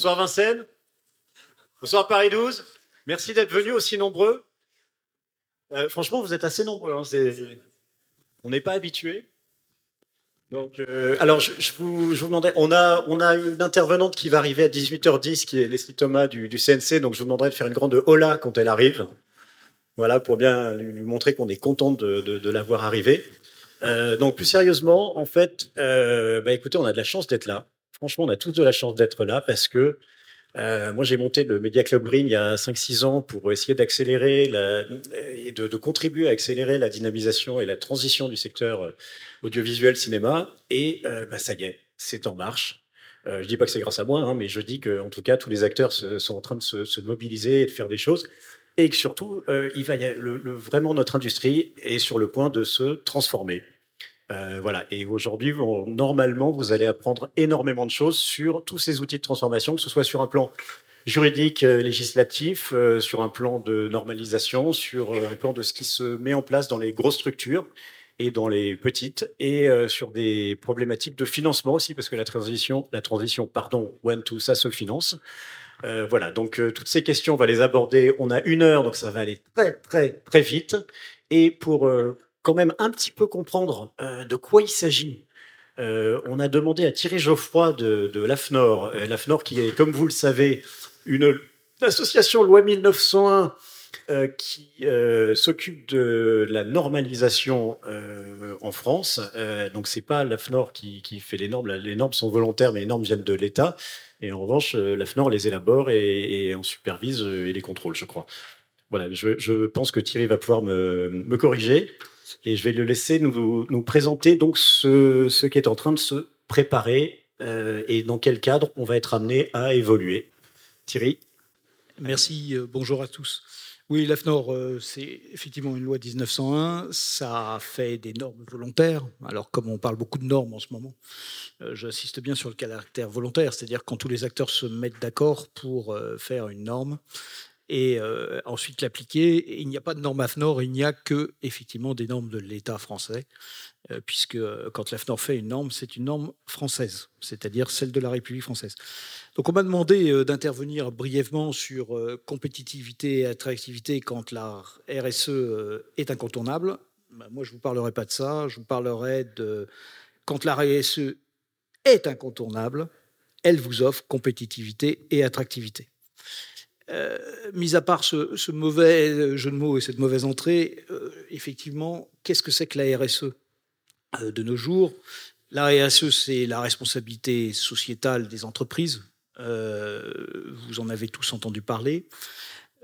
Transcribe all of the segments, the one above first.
Bonsoir Vincennes. Bonsoir Paris 12. Merci d'être venus aussi nombreux. Euh, franchement, vous êtes assez nombreux. Hein, on n'est pas habitué. Donc, euh, alors, je, vous, je, demandais, on a, une intervenante qui va arriver à 18h10, qui est Leslie Thomas du, CNC. Donc, je vous demanderai de faire une grande hola quand elle arrive. Voilà, pour bien lui montrer qu'on est content de, de, de la voir arriver. Euh, donc, plus sérieusement, en fait, bah, écoutez, on a de la chance d'être là. Franchement, on a tous de la chance d'être là parce que euh, moi, j'ai monté le Media Club Green il y a 5-6 ans pour essayer d'accélérer et de, de, contribuer à accélérer la dynamisation et la transition du secteur euh, audiovisuel cinéma. Et euh, bah, ça y est, c'est en marche. Euh, je dis pas que c'est grâce à moi, hein, mais je dis que, en tout cas, tous les acteurs sont en train de se, se, mobiliser et de faire des choses. Et que surtout, euh, il va y le, le, vraiment notre industrie est sur le point de se transformer. Euh, voilà. Et aujourd'hui, normalement, vous allez apprendre énormément de choses sur tous ces outils de transformation, que ce soit sur un plan juridique, euh, législatif, euh, sur un plan de normalisation, sur un plan de ce qui se met en place dans les grosses structures et dans les petites, et sur des problématiques de financement aussi, parce que la transition, la transition, pardon, one to ça se finance. Voilà, donc toutes ces questions, on va les aborder. On a une heure, donc ça va aller très très très vite. Et pour même un petit peu comprendre euh, de quoi il s'agit. Euh, on a demandé à Thierry Geoffroy de, de l'AFNOR, euh, l'AFNOR qui est, comme vous le savez, une association loi 1901 euh, qui s'occupe de la normalisation en France. donc c'est pas l'AFNOR qui, fait les normes, les normes sont volontaires, mais les normes viennent de l'État. Et en revanche, l'AFNOR les élabore et, et en supervise et les contrôle, je crois. Voilà, je, pense que Thierry va pouvoir me corriger et je vais le laisser nous, nous présenter donc ce, ce, qui est en train de se préparer euh, et dans quel cadre on va être amené à évoluer. Thierry Merci, euh, bonjour à tous. Oui, l'AFNOR, euh, c'est effectivement une loi 1901. Ça fait des normes volontaires. Alors, comme on parle beaucoup de normes en ce moment, j'insiste bien sur le caractère volontaire, c'est-à-dire quand tous les acteurs se mettent d'accord pour faire une norme, et euh, ensuite l'appliquer. Il n'y a pas de norme AFNOR, il n'y a que effectivement des normes de l'État français, euh, puisque euh, quand l'AFNOR fait une norme, c'est une norme française, c'est-à-dire celle de la République française. Donc on m'a demandé d'intervenir brièvement sur compétitivité et attractivité quand la RSE est incontournable. Ben, moi, je ne vous parlerai pas de ça, je vous parlerai de quand la RSE est incontournable, elle vous offre compétitivité et attractivité. Euh, mis à part ce, mauvais jeu de mots et cette mauvaise entrée, euh, effectivement, qu'est-ce que c'est que la RSE euh, de nos jours La RSE, c'est la responsabilité sociétale des entreprises. Euh, vous en avez tous entendu parler.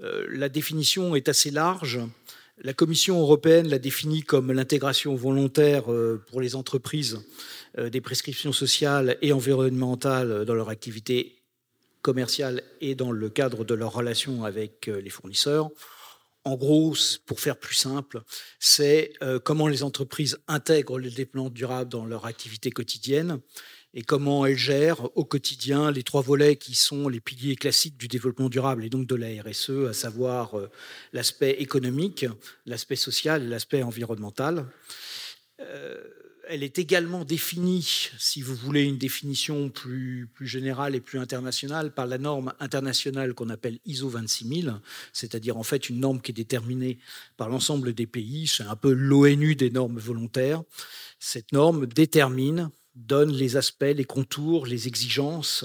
Euh, la définition est assez large. La Commission européenne l'a définie comme l'intégration volontaire euh, pour les entreprises des prescriptions sociales et environnementales dans leur activité commerciales et dans le cadre de leurs relations avec euh, les fournisseurs. En gros, pour faire plus simple, c'est euh, comment les entreprises intègrent le développement durable dans leur activité quotidienne et comment elles gèrent au quotidien les trois volets qui sont les piliers classiques du développement durable et donc de la RSE, à savoir euh, l'aspect économique, l'aspect social et l'aspect environnemental. Elle est également définie, si vous voulez une définition plus, générale et plus internationale, par la norme internationale qu'on appelle ISO 26000, c'est-à-dire en fait une norme qui est déterminée par l'ensemble des pays. C'est un peu l'ONU des normes volontaires. Cette norme détermine donne les aspects, les contours, les exigences,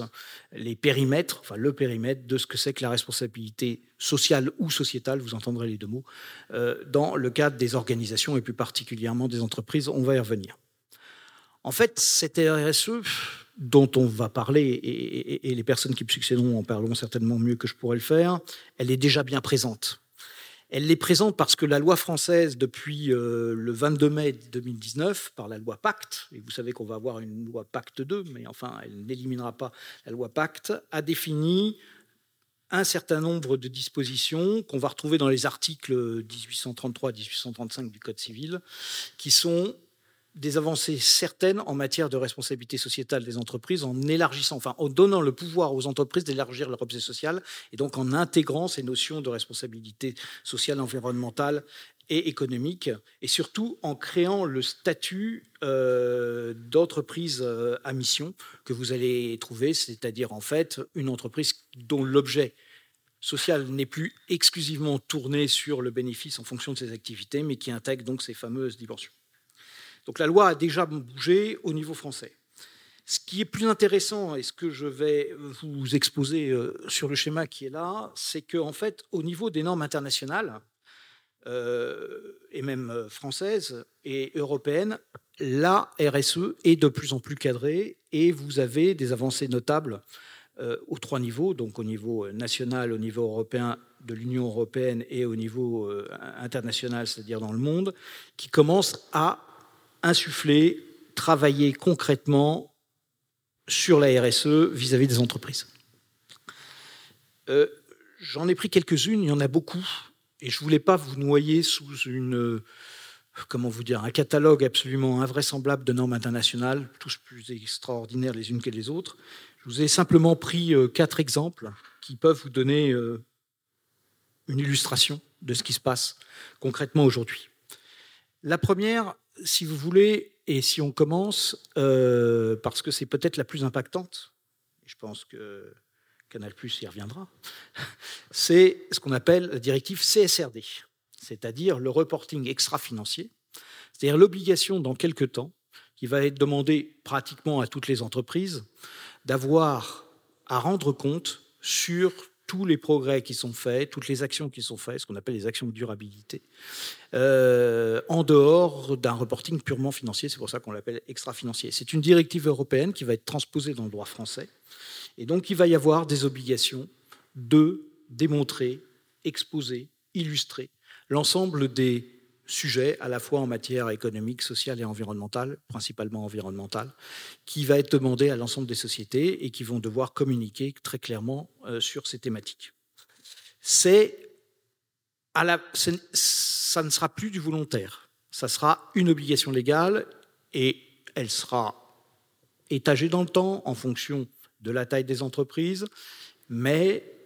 les périmètres, enfin le périmètre de ce que c'est que la responsabilité sociale ou sociétale, vous entendrez les deux mots, euh, dans le cadre des organisations et plus particulièrement des entreprises. On va y revenir. En fait, cette RSE dont on va parler, et, les personnes qui me succéderont en parleront certainement mieux que je pourrais le faire, elle est déjà bien présente. Elle est présente parce que la loi française, depuis euh, le 22 mai 2019, par la loi Pacte, et vous savez qu'on va avoir une loi Pacte 2, mais enfin, elle n'éliminera pas la loi Pacte, a défini un certain nombre de dispositions qu'on va retrouver dans les articles 1833-1835 du Code civil, qui sont des avancées certaines en matière de responsabilité sociétale des entreprises en élargissant, enfin en donnant le pouvoir aux entreprises d'élargir leur objet social et donc en intégrant ces notions de responsabilité sociale, environnementale et économique, et surtout en créant le statut euh, d'entreprise euh, à mission que vous allez trouver, c'est-à-dire en fait une entreprise dont l'objet social n'est plus exclusivement tourné sur le bénéfice en fonction de ses activités, mais qui intègre donc ces fameuses dimensions. Donc la loi a déjà bougé au niveau français. Ce qui est plus intéressant, et ce que je vais vous exposer euh, sur le schéma qui est là, c'est qu'en fait, au niveau des normes internationales, euh, et même euh, françaises et européennes, la RSE est de plus en plus cadrée et vous avez des avancées notables aux trois niveaux, donc au niveau national, au niveau européen de l'Union européenne et au niveau international, c'est-à-dire dans le monde, qui commencent à insuffler, travailler concrètement sur la RSE vis-à-vis des entreprises. Euh, j'en ai pris quelques-unes, il y en a beaucoup, et je ne voulais pas vous noyer sous une, comment vous dire, un catalogue absolument invraisemblable de normes internationales, tous plus extraordinaires les unes que les autres. Je vous ai simplement pris euh, quatre exemples qui peuvent vous donner euh, une illustration de ce qui se passe concrètement aujourd'hui. La première, si vous voulez, et si on commence, euh, parce que c'est peut-être la plus impactante, je pense que Canal Plus y reviendra, c'est ce qu'on appelle la directive CSRD, c'est-à-dire le reporting extra-financier, c'est-à-dire l'obligation dans quelques temps, qui va être demandée pratiquement à toutes les entreprises, d'avoir à rendre compte sur tous les progrès qui sont faits, toutes les actions qui sont faites, ce qu'on appelle les actions de durabilité, euh, en dehors d'un reporting purement financier. C'est pour ça qu'on l'appelle extra-financier. C'est une directive européenne qui va être transposée dans le droit français. Et donc, il va y avoir des obligations de démontrer, exposer, illustrer l'ensemble des sujet, à la fois en matière économique, sociale et environnementale, principalement environnementale, qui va être demandé à l'ensemble des sociétés et qui vont devoir communiquer très clairement euh, sur ces thématiques. C'est ça ne sera plus du volontaire, ça sera une obligation légale et elle sera étagée dans le temps en fonction de la taille des entreprises, mais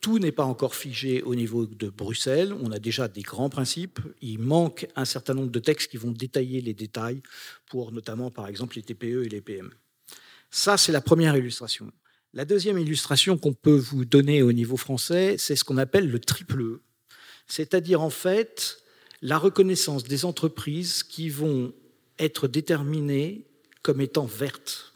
tout n'est pas encore figé au niveau de Bruxelles. On a déjà des grands principes. Il manque un certain nombre de textes qui vont détailler les détails pour notamment, par exemple, les TPE et les PME. Ça, c'est la première illustration. La deuxième illustration qu'on peut vous donner au niveau français, c'est ce qu'on appelle le triple E. C'est-à-dire, en fait, la reconnaissance des entreprises qui vont être déterminées comme étant vertes.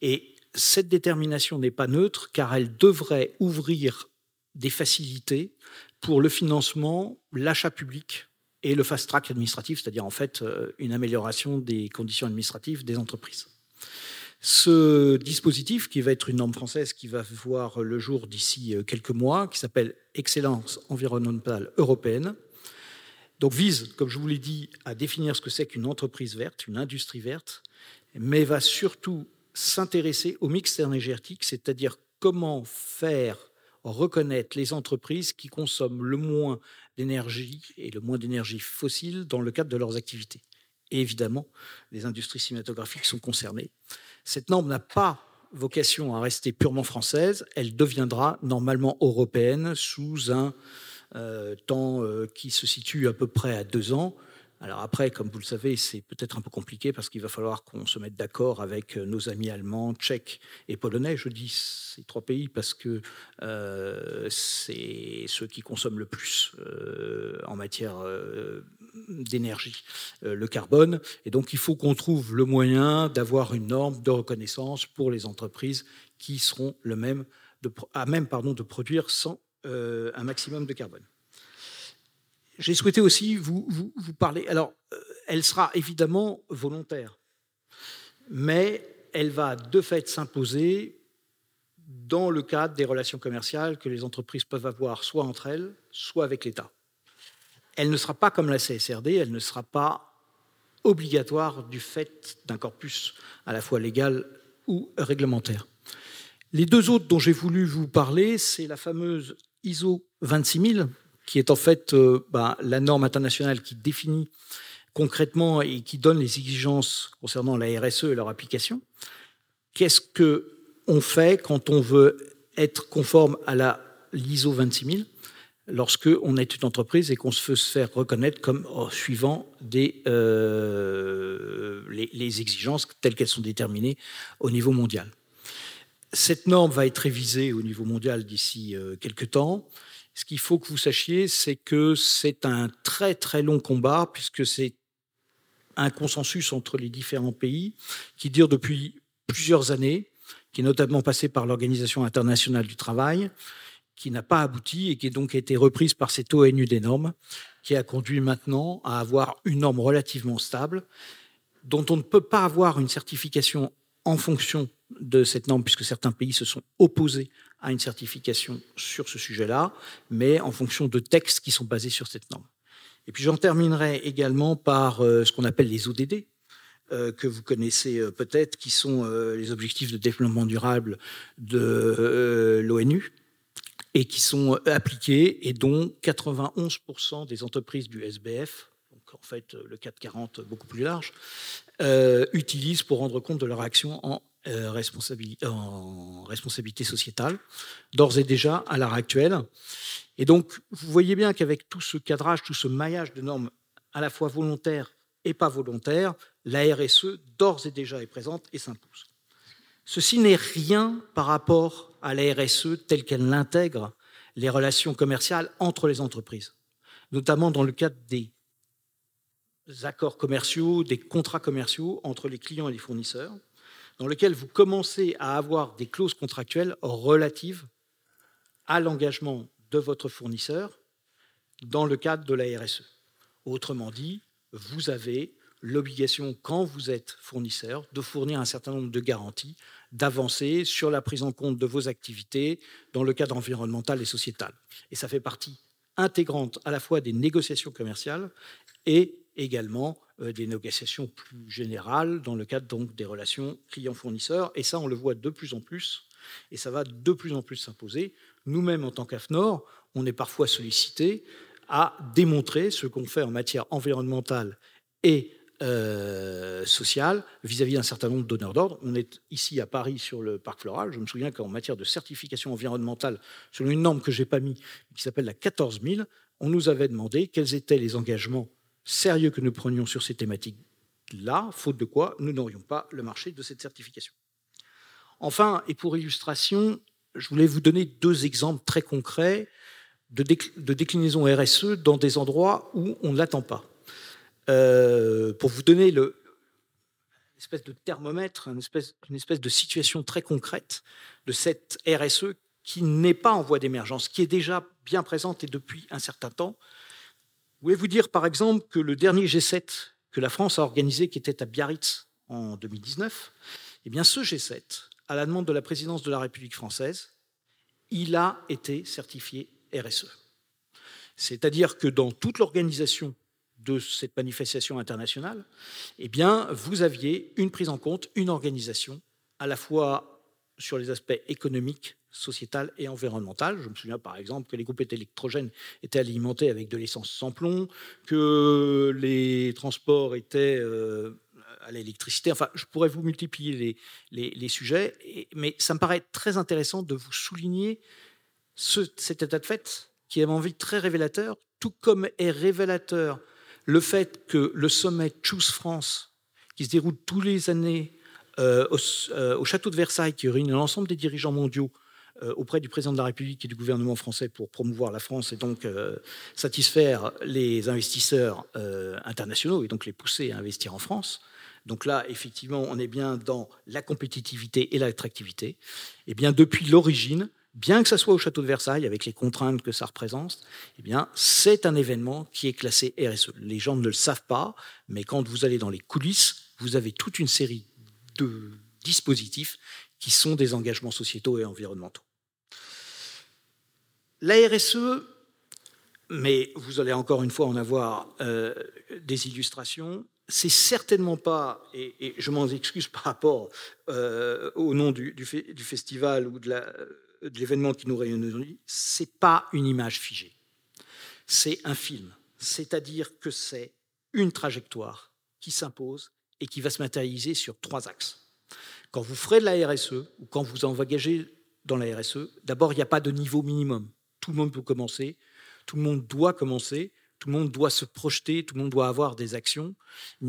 Et cette détermination n'est pas neutre car elle devrait ouvrir des facilités pour le financement, l'achat public et le fast-track administratif, c'est-à-dire en fait euh, une amélioration des conditions administratives des entreprises. Ce dispositif, qui va être une norme française qui va voir le jour d'ici euh, quelques mois, qui s'appelle Excellence environnementale européenne, donc vise, comme je vous l'ai dit, à définir ce que c'est qu'une entreprise verte, une industrie verte, mais va surtout s'intéresser au mix énergétique, c'est-à-dire comment faire reconnaître les entreprises qui consomment le moins d'énergie et le moins d'énergie fossile dans le cadre de leurs activités. Et évidemment, les industries cinématographiques sont concernées. Cette norme n'a pas vocation à rester purement française, elle deviendra normalement européenne sous un euh, temps euh, qui se situe à peu près à deux ans. Alors après, comme vous le savez, c'est peut-être un peu compliqué parce qu'il va falloir qu'on se mette d'accord avec euh, nos amis allemands, tchèques et polonais. Je dis ces trois pays parce que euh, c'est ceux qui consomment le plus euh, en matière d'énergie, le carbone. Et donc il faut qu'on trouve le moyen d'avoir une norme de reconnaissance pour les entreprises qui seront le même à même pardon, de produire sans un maximum de carbone j'ai souhaité aussi vous, parler. Alors, euh, elle sera évidemment volontaire, mais elle va de fait s'imposer dans le cadre des relations commerciales que les entreprises peuvent avoir soit entre elles, soit avec l'État. Elle ne sera pas comme la CSRD, elle ne sera pas obligatoire du fait d'un corpus à la fois légal ou réglementaire. Les deux autres dont j'ai voulu vous parler, c'est la fameuse ISO 26000, qui est en fait euh, bah, la norme internationale qui définit concrètement et qui donne les exigences concernant la RSE et leur application. Qu'est-ce que on fait quand on veut être conforme à la l'ISO 26000 lorsque on est une entreprise et qu'on se fait faire reconnaître comme oh, suivant euh, les, exigences telles qu'elles sont déterminées au niveau mondial. Cette norme va être révisée au niveau mondial d'ici euh, quelques temps. Ce qu'il faut que vous sachiez, c'est que c'est un très très long combat puisque c'est un consensus entre les différents pays qui dure depuis plusieurs années, qui est notamment passé par l'Organisation internationale du travail, qui n'a pas abouti et qui est donc été reprise par cette ONU des normes, qui a conduit maintenant à avoir une norme relativement stable, dont on ne peut pas avoir une certification en fonction de cette norme, puisque certains pays se sont opposés à une certification sur ce sujet-là, mais en fonction de textes qui sont basés sur cette norme. Et puis j'en terminerai également par euh, ce qu'on appelle les ODD, euh, que vous connaissez euh, peut-être, qui sont les objectifs de développement durable de l'ONU, et qui sont appliqués et dont 91% des entreprises du SBF, en fait le 440 beaucoup plus large, euh, utilisent pour rendre compte de leur action euh, en responsabilité sociétale, d'ores et déjà à l'heure actuelle. Et donc, vous voyez bien qu'avec tout ce cadrage, tout ce maillage de normes à la fois volontaires et pas volontaires, la RSE d'ores et déjà est présente et s'impose. Ceci n'est rien par rapport à la RSE telle qu'elle intègre les relations commerciales entre les entreprises, notamment dans le cadre des accords commerciaux, des contrats commerciaux entre les clients et les fournisseurs, dans lesquels vous commencez à avoir des clauses contractuelles relatives à l'engagement de votre fournisseur dans le cadre de la RSE. Autrement dit, vous avez l'obligation, quand vous êtes fournisseur, de fournir un certain nombre de garanties, d'avancer sur la prise en compte de vos activités dans le cadre environnemental et sociétal. Et ça fait partie intégrante à la fois des négociations commerciales et également euh, des négociations plus générales dans le cadre des relations clients-fournisseurs. Et ça, on le voit de plus en plus, et ça va de plus en plus s'imposer. Nous-mêmes, en tant qu'AFNOR, on est parfois sollicité à démontrer ce qu'on fait en matière environnementale et euh, sociale vis-à-vis d'un certain nombre d'honneurs d'ordre. On est ici à Paris sur le parc floral. Je me souviens qu'en matière de certification environnementale, selon une norme que je n'ai pas mis, qui s'appelle la 14000, on nous avait demandé quels étaient les engagements sérieux que nous prenions sur ces thématiques-là, faute de quoi nous n'aurions pas le marché de cette certification. Enfin, et pour illustration, je voulais vous donner deux exemples très concrets de, déclinaison RSE dans des endroits où on ne l'attend pas. Euh, pour vous donner le, une de thermomètre, une espèce, une espèce de situation très concrète de cette RSE qui n'est pas en voie d'émergence, qui est déjà bien présente et depuis un certain temps. Voulez-vous dire, par exemple, que le dernier G7 que la France a organisé, qui était à Biarritz en 2019, eh bien, ce G7, à la demande de la présidence de la République française, il a été certifié RSE. C'est-à-dire que dans toute l'organisation de cette manifestation internationale, eh bien, vous aviez une prise en compte, une organisation, à la fois sur les aspects économiques, sociétal et environnemental. Je me souviens par exemple que les groupes électrogènes étaient alimentés avec de l'essence sans plomb, que les transports étaient euh, à l'électricité. Enfin, je pourrais vous multiplier les, les, sujets, mais ça me paraît très intéressant de vous souligner ce, cet état de fait qui est, à mon avis, très révélateur, tout comme est révélateur le fait que le sommet Choose France, qui se déroule tous les années euh, euh, au, château de Versailles, qui réunit l'ensemble des dirigeants mondiaux euh, auprès du président de la République et du gouvernement français pour promouvoir la France et donc satisfaire les investisseurs internationaux et donc les pousser à investir en France. Donc là, effectivement, on est bien dans la compétitivité et l'attractivité. Et eh bien depuis l'origine, bien que ça soit au château de Versailles, avec les contraintes que ça représente, eh bien, c'est un événement qui est classé RSE. Les gens ne le savent pas, mais quand vous allez dans les coulisses, vous avez toute une série de dispositifs qui sont des engagements sociétaux et environnementaux. La RSE, mais vous allez encore une fois en avoir euh, des illustrations, c'est certainement pas, et, je m'en excuse par rapport euh, au nom du, du, festival ou de l'événement qui nous réunit aujourd'hui, c'est pas une image figée. C'est un film. C'est-à-dire que c'est une trajectoire qui s'impose et qui va se matérialiser sur trois axes. Quand vous ferez de la RSE ou quand vous engagez dans la RSE, d'abord, il n'y a pas de niveau minimum. Tout le monde peut commencer. Tout le monde doit commencer, tout le monde doit se projeter, tout le monde doit avoir des actions.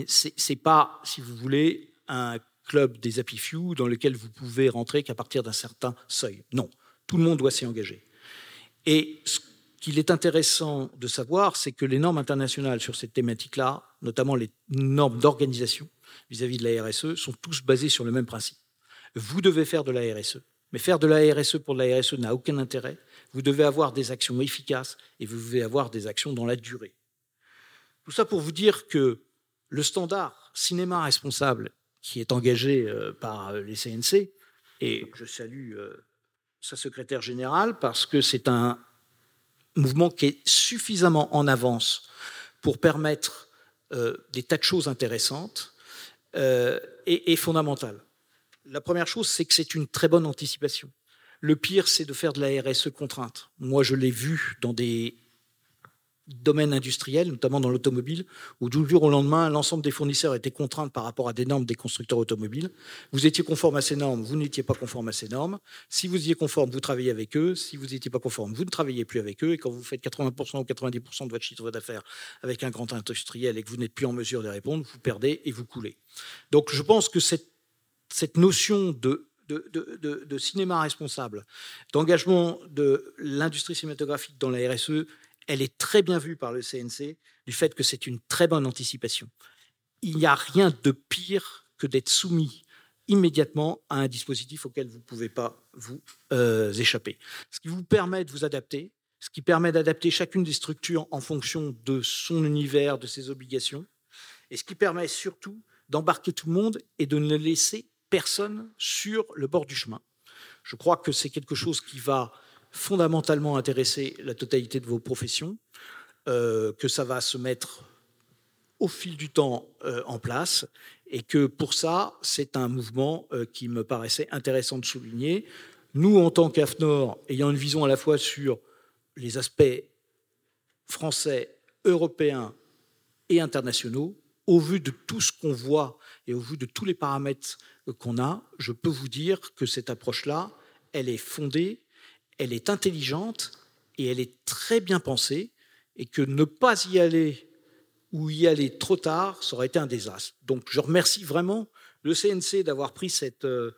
C'est n'est pas, si vous voulez, un club des happy few dans lequel vous pouvez rentrer qu'à partir d'un certain seuil. Non, tout le monde doit s'y engager. Et ce qu'il est intéressant de savoir, c'est que les normes internationales sur cette thématique-là, notamment les normes d'organisation vis-à-vis de la RSE, sont tous basées sur le même principe. Vous devez faire de la RSE. Mais faire de la RSE pour de la RSE n'a aucun intérêt. Vous devez avoir des actions efficaces et vous devez avoir des actions dans la durée. Tout ça pour vous dire que le standard cinéma responsable qui est engagé euh, par euh, les CNC, et je salue euh, sa secrétaire générale parce que c'est un mouvement qui est suffisamment en avance pour permettre des tas de choses intéressantes et, et fondamentales. La première chose, c'est que c'est une très bonne anticipation. Le pire, c'est de faire de la RSE contrainte. Moi, je l'ai vu dans des domaine industriel, notamment dans l'automobile, où du jour au lendemain, l'ensemble des fournisseurs étaient contraints par rapport à des normes des constructeurs automobiles. Vous étiez conforme à ces normes, vous n'étiez pas conforme à ces normes. Si vous étiez conforme, vous travaillez avec eux. Si vous n'étiez pas conforme, vous ne travaillez plus avec eux. Et quand vous faites 80% ou 90% de votre chiffre d'affaires avec un grand industriel et que vous n'êtes plus en mesure de répondre, vous perdez et vous coulez. Donc je pense que cette, notion de, cinéma responsable, d'engagement de l'industrie cinématographique dans la RSE elle est très bien vue par le CNC du fait que c'est une très bonne anticipation. Il n'y a rien de pire que d'être soumis immédiatement à un dispositif auquel vous ne pouvez pas vous euh, échapper. Ce qui vous permet de vous adapter, ce qui permet d'adapter chacune des structures en fonction de son univers, de ses obligations, et ce qui permet surtout d'embarquer tout le monde et de ne laisser personne sur le bord du chemin. Je crois que c'est quelque chose qui va fondamentalement intéresser la totalité de vos professions, euh, que ça va se mettre au fil du temps euh, en place et que pour ça, c'est un mouvement euh, qui me paraissait intéressant de souligner. Nous, en tant qu'AFNOR, ayant une vision à la fois sur les aspects français, européens et internationaux, au vu de tout ce qu'on voit et au vu de tous les paramètres qu'on a, je peux vous dire que cette approche-là, elle est fondée elle est intelligente et elle est très bien pensée, et que ne pas y aller ou y aller trop tard, ça aurait été un désastre. Donc je remercie vraiment le CNC d'avoir pris cette, euh,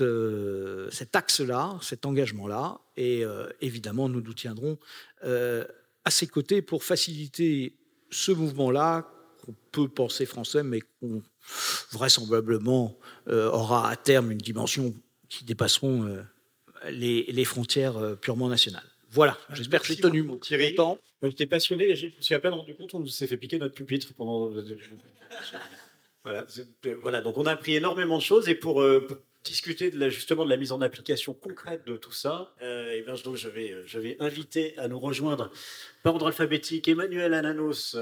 euh, cet axe-là, cet engagement-là, et euh, évidemment nous nous tiendrons à ses côtés pour faciliter ce mouvement-là qu'on peut penser français, mais qu'on vraisemblablement aura à terme une dimension qui dépasseront les, frontières euh, purement nationales. Voilà, j'espère que j'ai tenu mon Thierry. temps. J'étais passionné, je me suis à peine rendu compte, on s'est fait piquer notre pupitre pendant. voilà, donc on a appris énormément de choses et pour, euh, discuter de la, justement de la mise en application concrète de tout ça, euh, et ben, donc je, vais, je vais inviter à nous rejoindre par ordre alphabétique Emmanuel Ananos,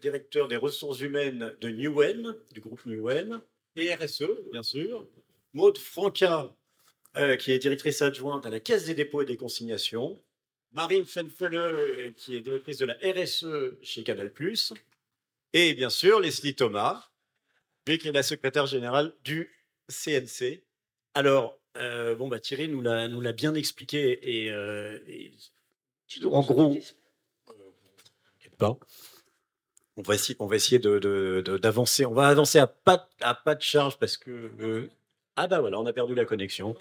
directeur des ressources humaines de Newen, du groupe Newen, et RSE, bien sûr. Maude Franca, euh, qui est directrice adjointe à la Caisse des dépôts et des consignations. Marine Fenfele, euh, qui est directrice de la RSE chez Canal+. Et bien sûr, Leslie Thomas, qui est la secrétaire générale du CNC. Alors, euh, bon, bah, Thierry nous l'a, nous l'a bien expliqué et, en gros, pas. On va essayer, on va essayer de, d'avancer. On va avancer à pas, à pas de charge parce que. ah bah voilà, on a perdu la connexion.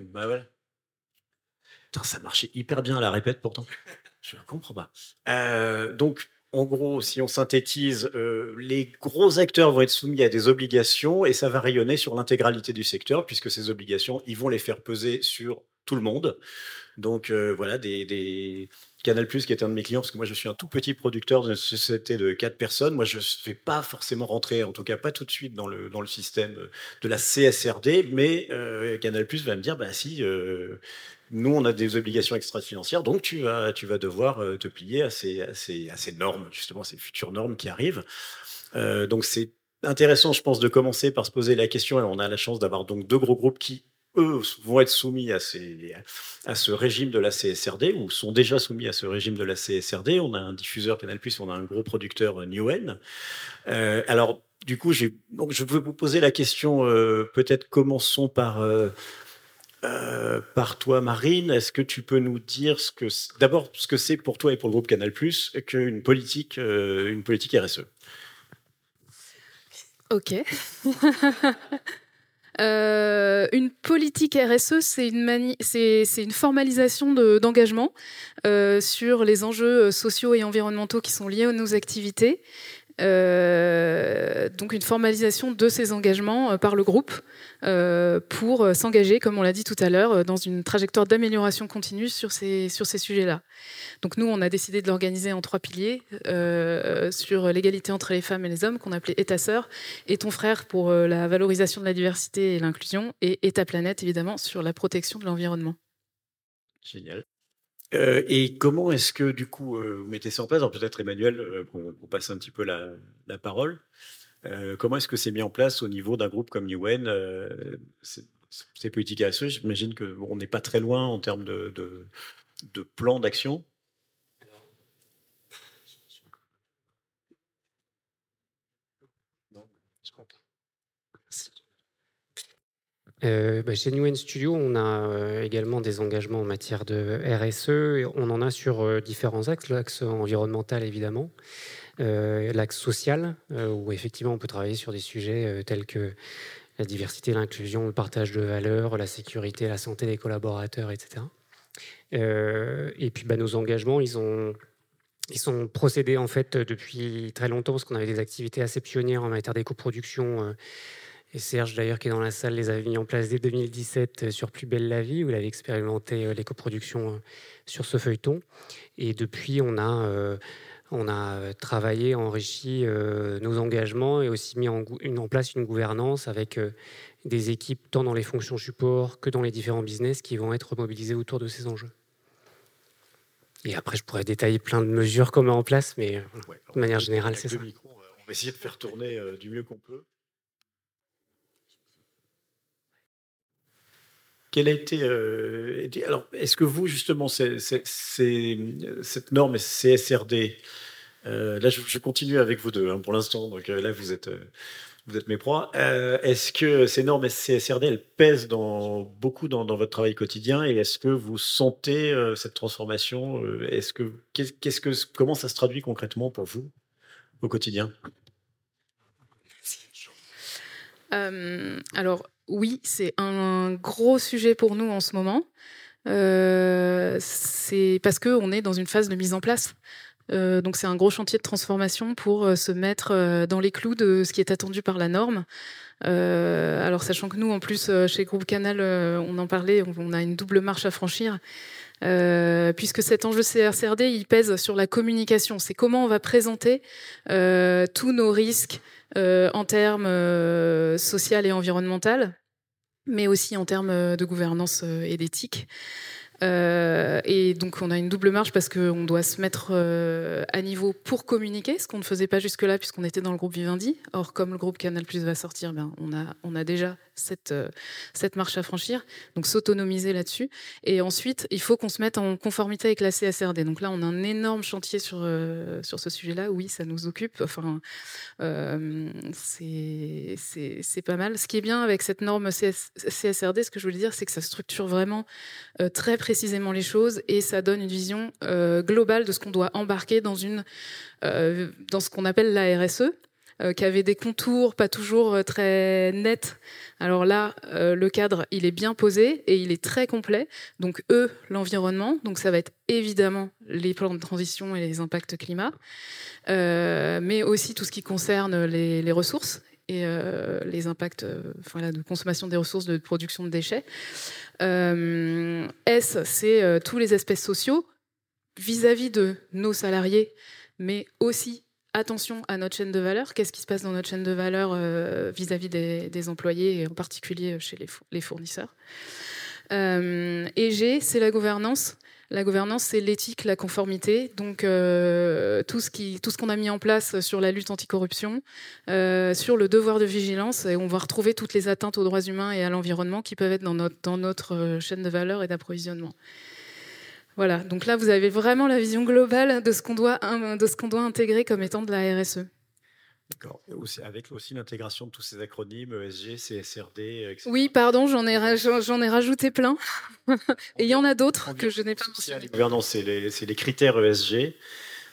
Bah voilà. ça marchait hyper bien à la répète pourtant. Je ne comprends pas. Euh, donc, en gros, si on synthétise, euh, les gros acteurs vont être soumis à des obligations et ça va rayonner sur l'intégralité du secteur puisque ces obligations, ils vont les faire peser sur tout le monde. Donc euh, voilà, des, Canal Plus qui est un de mes clients, parce que moi je suis un tout petit producteur d'une société de quatre personnes. Moi je ne vais pas forcément rentrer, en tout cas pas tout de suite dans le, dans le système de la CSRD, mais euh, Canal Plus va me dire, bah si, euh, nous on a des obligations extra-financières, donc tu vas, tu vas devoir te plier à ces, à ces, à ces normes, justement ces futures normes qui arrivent. donc c'est intéressant, je pense, de commencer par se poser la question, et on a la chance d'avoir donc deux gros groupes qui eux vont être soumis à, ce régime de la CSRD ou sont déjà soumis à ce régime de la CSRD. On a un diffuseur Canal+, on a un gros producteur euh, Newen. Euh, alors, du coup, donc je veux vous poser la question, euh, peut-être commençons par par toi, Marine. Est-ce que tu peux nous dire d'abord ce que c'est pour toi et pour le groupe Canal qu'une politique, euh, une politique RSE Ok. Euh, une politique RSE, c'est une, c'est, une formalisation d'engagement sur les enjeux sociaux et environnementaux qui sont liés à nos activités euh, donc une formalisation de ces engagements euh, par le groupe euh, pour s'engager, comme on l'a dit tout à l'heure, dans une trajectoire d'amélioration continue sur ces, sur ces sujets-là. Donc nous, on a décidé de l'organiser en trois piliers sur l'égalité entre les femmes et les hommes, qu'on appelait Et ta sœur, et ton frère pour la valorisation de la diversité et l'inclusion, et Et ta planète, évidemment, sur la protection de l'environnement. Génial. Euh, et comment est-ce que, du coup, euh, vous mettez ça en place? Alors peut-être Emmanuel, euh, pour, passer un petit peu la, parole. comment est-ce que c'est mis en place au niveau d'un groupe comme UN ces politiques RSE J'imagine qu'on n'est pas très loin en termes de, de plan d'action. Euh, bah, chez New Studio, on a euh, également des engagements en matière de RSE. on en a sur euh, différents axes. L'axe environnemental, évidemment. L'axe social, où effectivement on peut travailler sur des sujets tels que la diversité, l'inclusion, le partage de valeurs, la sécurité, la santé des collaborateurs, etc. et puis bah, nos engagements, ils sont procédés en fait depuis très longtemps parce qu'on avait des activités assez pionnières en matière d'éco-production et Serge, d'ailleurs, qui est dans la salle, les avait mis en place dès 2017 euh, sur Plus belle la vie, où il avait expérimenté euh, l'éco-production euh, sur ce feuilleton. Et depuis, on a, on a travaillé, enrichi nos engagements et aussi mis en, en place une gouvernance avec des équipes tant dans les fonctions support que dans les différents business qui vont être mobilisés autour de ces enjeux. Et après, je pourrais détailler plein de mesures qu'on met en place, mais de manière générale, c'est ça. on va essayer de faire tourner du mieux qu'on peut. A été. Euh, alors, est-ce que vous, justement, cette norme CSRD, euh, là, je, continue avec vous deux hein, pour l'instant, donc euh, là, vous êtes, vous êtes mes proies. est-ce que ces normes CSRD, elles pèsent dans, beaucoup dans, votre travail quotidien et est-ce que vous sentez cette transformation Est-ce que, qu'est-ce que, comment ça se traduit concrètement pour vous au quotidien? Alors, oui, c'est un gros sujet pour nous en ce moment. Euh, c'est parce qu'on est dans une phase de mise en place. Euh, donc c'est un gros chantier de transformation pour euh, se mettre dans les clous de ce qui est attendu par la norme. alors sachant que nous, en plus, chez Groupe Canal, on en parlait, on, a une double marche à franchir. puisque cet enjeu CRCRD, il pèse sur la communication. C'est comment on va présenter tous nos risques, en termes euh, social et environnemental, mais aussi en termes euh, de gouvernance et d'éthique. Euh, et donc on a une double marche parce qu'on doit se mettre euh, à niveau pour communiquer, ce qu'on ne faisait pas jusque-là puisqu'on était dans le groupe Vivendi. Or, comme le groupe Canal Plus va sortir, ben, on, a, on a déjà cette, euh, cette marche à franchir, donc s'autonomiser là-dessus. Et ensuite, il faut qu'on se mette en conformité avec la CSRD. Donc là, on a un énorme chantier sur, sur ce sujet-là. Oui, ça nous occupe. Enfin, c'est pas mal. Ce qui est bien avec cette norme CSRD, ce que je voulais dire, c'est que ça structure vraiment très précisément les choses et ça donne une vision euh, globale de ce qu'on doit embarquer dans, une, euh, dans ce qu'on appelle la RSE, euh, qui avait des contours pas toujours très nets. Alors là, le cadre, il est bien posé et il est très complet. Donc eux, l'environnement, donc ça va être évidemment les plans de transition et les impacts climat, mais aussi tout ce qui concerne les, ressources et les impacts voilà, de consommation des ressources, de production de déchets. Euh, S, c'est euh, tous les aspects sociaux vis-à-vis de nos salariés, mais aussi attention à notre chaîne de valeur. Qu'est-ce qui se passe dans notre chaîne de valeur euh, vis-à-vis des, employés et en particulier chez les, fournisseurs. et G, c'est la gouvernance. La gouvernance, c'est l'éthique, la conformité. Donc, euh, tout ce qu'on a mis en place sur la lutte anticorruption, euh, sur le devoir de vigilance, et on va retrouver toutes les atteintes aux droits humains et à l'environnement qui peuvent être dans notre, euh, chaîne de valeur et d'approvisionnement. Voilà. Donc là, vous avez vraiment la vision globale de ce qu'on doit, de ce qu'on doit intégrer comme étant de la RSE. Avec aussi l'intégration de tous ces acronymes, ESG, CSRD, etc. Oui, pardon, j'en ai, rajouté plein. Et il y en a d'autres que je n'ai pas mentionnés. c'est les, les, critères ESG.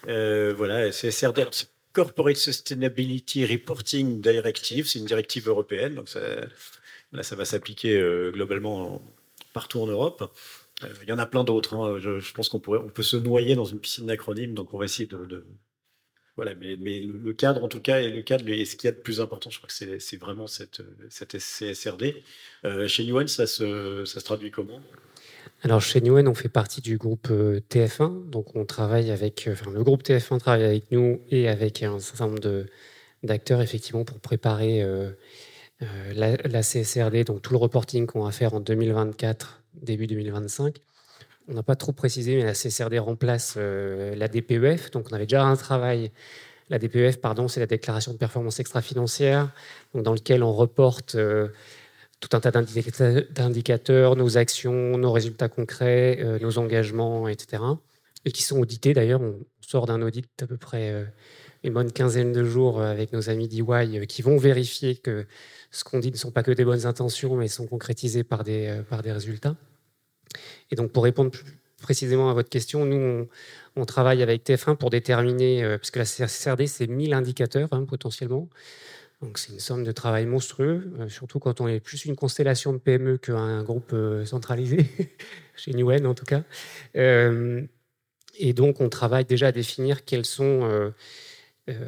Euh, voilà, CSRD, c'est Corporate Sustainability Reporting Directive, c'est une directive européenne, donc ça, là, ça va s'appliquer euh, globalement partout en Europe. Euh, il y en a plein d'autres. Hein. Je, pense qu'on pourrait, on peut se noyer dans une piscine d'acronymes, donc on va essayer de, voilà, mais, le cadre, en tout cas, et le cadre, ce qu'il y a de plus important, je crois que c'est vraiment cette, cette CSRD. Euh, chez Newen, ça se, ça se traduit comment? Alors chez Newen, on fait partie du groupe euh, TF1, donc on travaille avec, le groupe TF1 travaille avec nous et avec un certain nombre d'acteurs effectivement pour préparer la, la, CSRD, donc tout le reporting qu'on va faire en 2024, début 2025 on n'a pas trop précisé, mais la CSRD remplace euh, la DPEF. Donc, on avait déjà un travail. La DPEF, pardon, c'est la déclaration de performance extra-financière, dans lequel on reporte euh, tout un tas d'indicateurs, nos actions, nos résultats concrets, euh, nos engagements, etc. Et qui sont audités. D'ailleurs, on sort d'un audit d'à peu près une bonne quinzaine de jours avec nos amis d'EY qui vont vérifier que ce qu'on dit ne sont pas que des bonnes intentions, mais sont concrétisés par des, par des résultats. Et donc, pour répondre plus précisément à votre question, nous, on, travaille avec TF1 pour déterminer, euh, parce que la CRD, c'est 1000 indicateurs hein, potentiellement. Donc, c'est une somme de travail monstrueux, euh, surtout quand on est plus une constellation de PME qu'un groupe euh, centralisé, chez Newen en tout cas. et donc, on travaille déjà à définir quels sont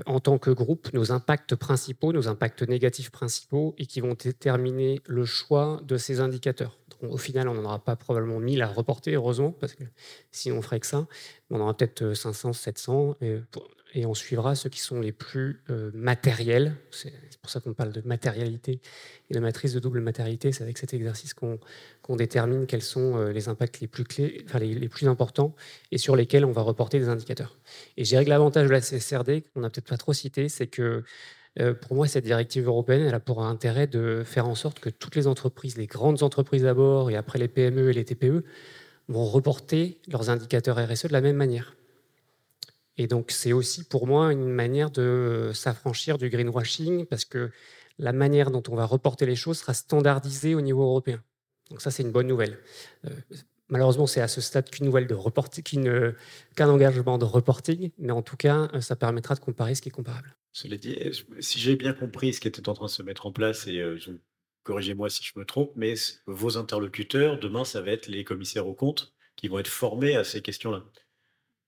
en tant que groupe nos impacts principaux, nos impacts négatifs principaux, et qui vont déterminer le choix de ces indicateurs au final, on n'en aura pas probablement 1000 à reporter, heureusement, parce que sinon on ferait que ça. On en aura peut-être 500, euh, 700, et, et, on suivra ceux qui sont les plus euh, matériels. C'est pour ça qu'on parle de matérialité. Et la matrice de double matérialité, c'est avec cet exercice qu'on détermine quels sont euh, les impacts les plus, clés, enfin, les, plus importants et sur lesquels on va reporter des indicateurs. Et je que l'avantage de la CSRD, qu'on n'a peut-être pas trop cité, c'est que euh, pour moi, cette directive européenne, elle a pour intérêt de faire en sorte que toutes les entreprises, les grandes entreprises d'abord, et après les PME et les TPE, vont reporter leurs indicateurs RSE de la même manière. Et donc, c'est aussi pour moi une manière de s'affranchir du greenwashing, parce que la manière dont on va reporter les choses sera standardisée au niveau européen. Donc ça, c'est une bonne nouvelle. Euh, malheureusement, c'est à ce stade qu'une nouvelle de reporting, qu'un engagement de reporting, mais en tout cas, ça permettra de comparer ce qui est comparable. Cela dit, si j'ai bien compris ce qui était en train de se mettre en place, et euh, corrigez-moi si je me trompe, mais vos interlocuteurs, demain, ça va être les commissaires aux comptes qui vont être formés à ces questions-là.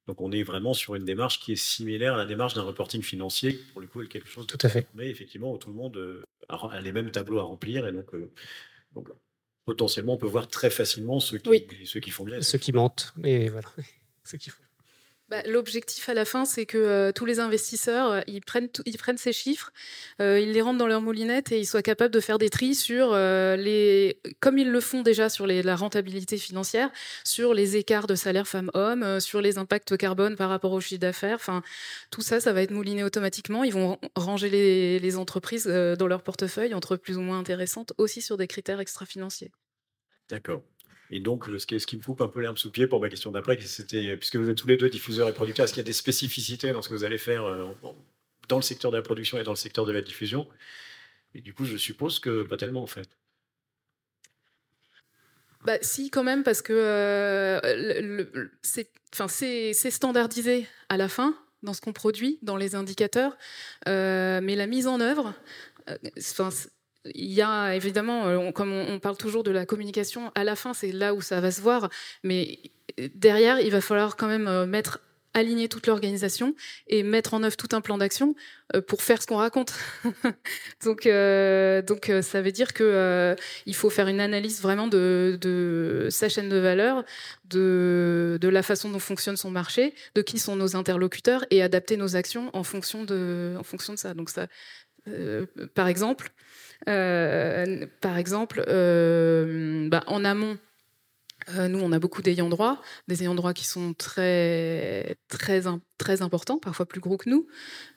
Donc on est vraiment sur une démarche qui est similaire à la démarche d'un reporting financier, pour le coup, est quelque chose de tout à fait. Mais effectivement, où tout le monde euh, a les mêmes tableaux à remplir, et donc, euh, potentiellement, on peut voir très facilement ceux qui, ceux qui font bien. Ceux qui mentent, et voilà, ceux qui font. Bah, l'objectif à la fin, c'est que euh, tous les investisseurs, euh, ils, prennent ces chiffres, euh, ils les rentrent dans leur moulinette et ils soient capables de faire des tris sur les, comme ils le font déjà sur la rentabilité financière, sur les écarts de salaire femmes-hommes, sur les impacts carbone par rapport au chiffre d'affaires. Enfin, tout ça, ça va être mouliné automatiquement. Ils vont ranger les entreprises dans leur portefeuille entre plus ou moins intéressantes, aussi sur des critères extra-financiers. D'accord. Et donc, ce qui, me coupe un peu l'herbe sous pied pour ma question d'après, c'était, puisque vous êtes tous les deux diffuseurs et producteurs, est-ce qu'il y a des spécificités dans ce que vous allez faire euh, dans le secteur de la production et dans le secteur de la diffusion? Et du coup, je suppose que pas tellement, en fait. Bah, si, quand même, parce que euh, c'est standardisé à la fin dans ce qu'on produit, dans les indicateurs, euh, mais la mise en œuvre, il y a évidemment, euh, comme on, parle toujours de la communication, à la fin, c'est là où ça va se voir, mais derrière, il va falloir quand même euh, mettre aligner toute l'organisation et mettre en œuvre tout un plan d'action euh, pour faire ce qu'on raconte. donc, donc ça veut dire que il faut faire une analyse vraiment de, sa chaîne de valeur, de, la façon dont fonctionne son marché, de qui sont nos interlocuteurs et adapter nos actions en fonction de, en fonction de ça. Donc ça, par exemple, euh, par exemple, euh, bah, en amont, euh, nous, on a beaucoup d'ayants droit, des ayants droit qui sont très, très, très importants, parfois plus gros que nous.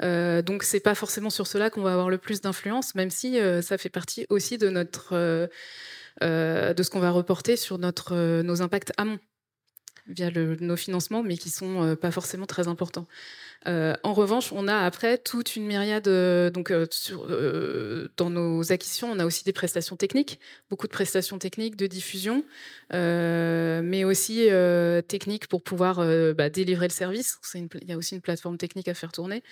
Euh, donc, c'est pas forcément sur cela qu'on va avoir le plus d'influence, même si ça fait partie aussi de notre, de ce qu'on va reporter sur notre, nos impacts amont. Via nos financements, mais qui sont pas forcément très importants. Euh, en revanche, on a après toute une myriade. Euh, donc, euh, dans nos acquisitions, on a aussi des prestations techniques, beaucoup de prestations techniques de diffusion, mais aussi techniques pour pouvoir bah, délivrer le service. il y a aussi une plateforme technique à faire tourner.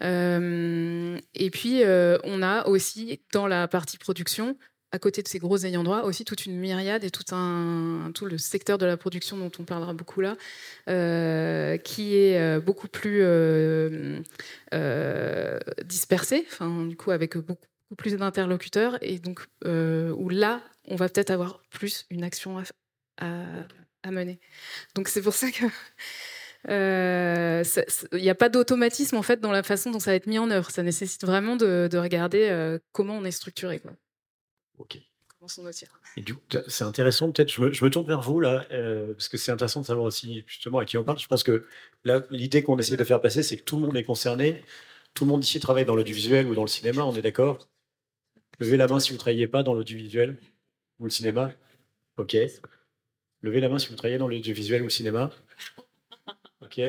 et puis, on a aussi dans la partie production à côté de ces gros ayants droit, aussi toute une myriade et tout, un, tout le secteur de la production dont on parlera beaucoup là, euh, qui est euh, beaucoup plus euh, dispersé, enfin, du coup avec beaucoup plus d'interlocuteurs, et donc où là, on va peut-être avoir plus une action à, mener. Donc c'est pour ça que... Il n'y a pas d'automatisme en fait dans la façon dont ça va être mis en œuvre. Ça nécessite vraiment de, regarder comment on est structuré. Ok. Et du coup, c'est intéressant, peut-être, je me, tourne vers vous là, euh, parce que c'est intéressant de savoir aussi justement à qui on parle. Je pense que l'idée qu'on essaie de faire passer, c'est que tout le monde est concerné. Tout le monde ici travaille dans l'audiovisuel ou dans le cinéma, on est d'accord Levez la main si vous ne travaillez pas dans l'audiovisuel ou le cinéma. Ok. Levez la main si vous travaillez dans l'audiovisuel ou le cinéma. Ok.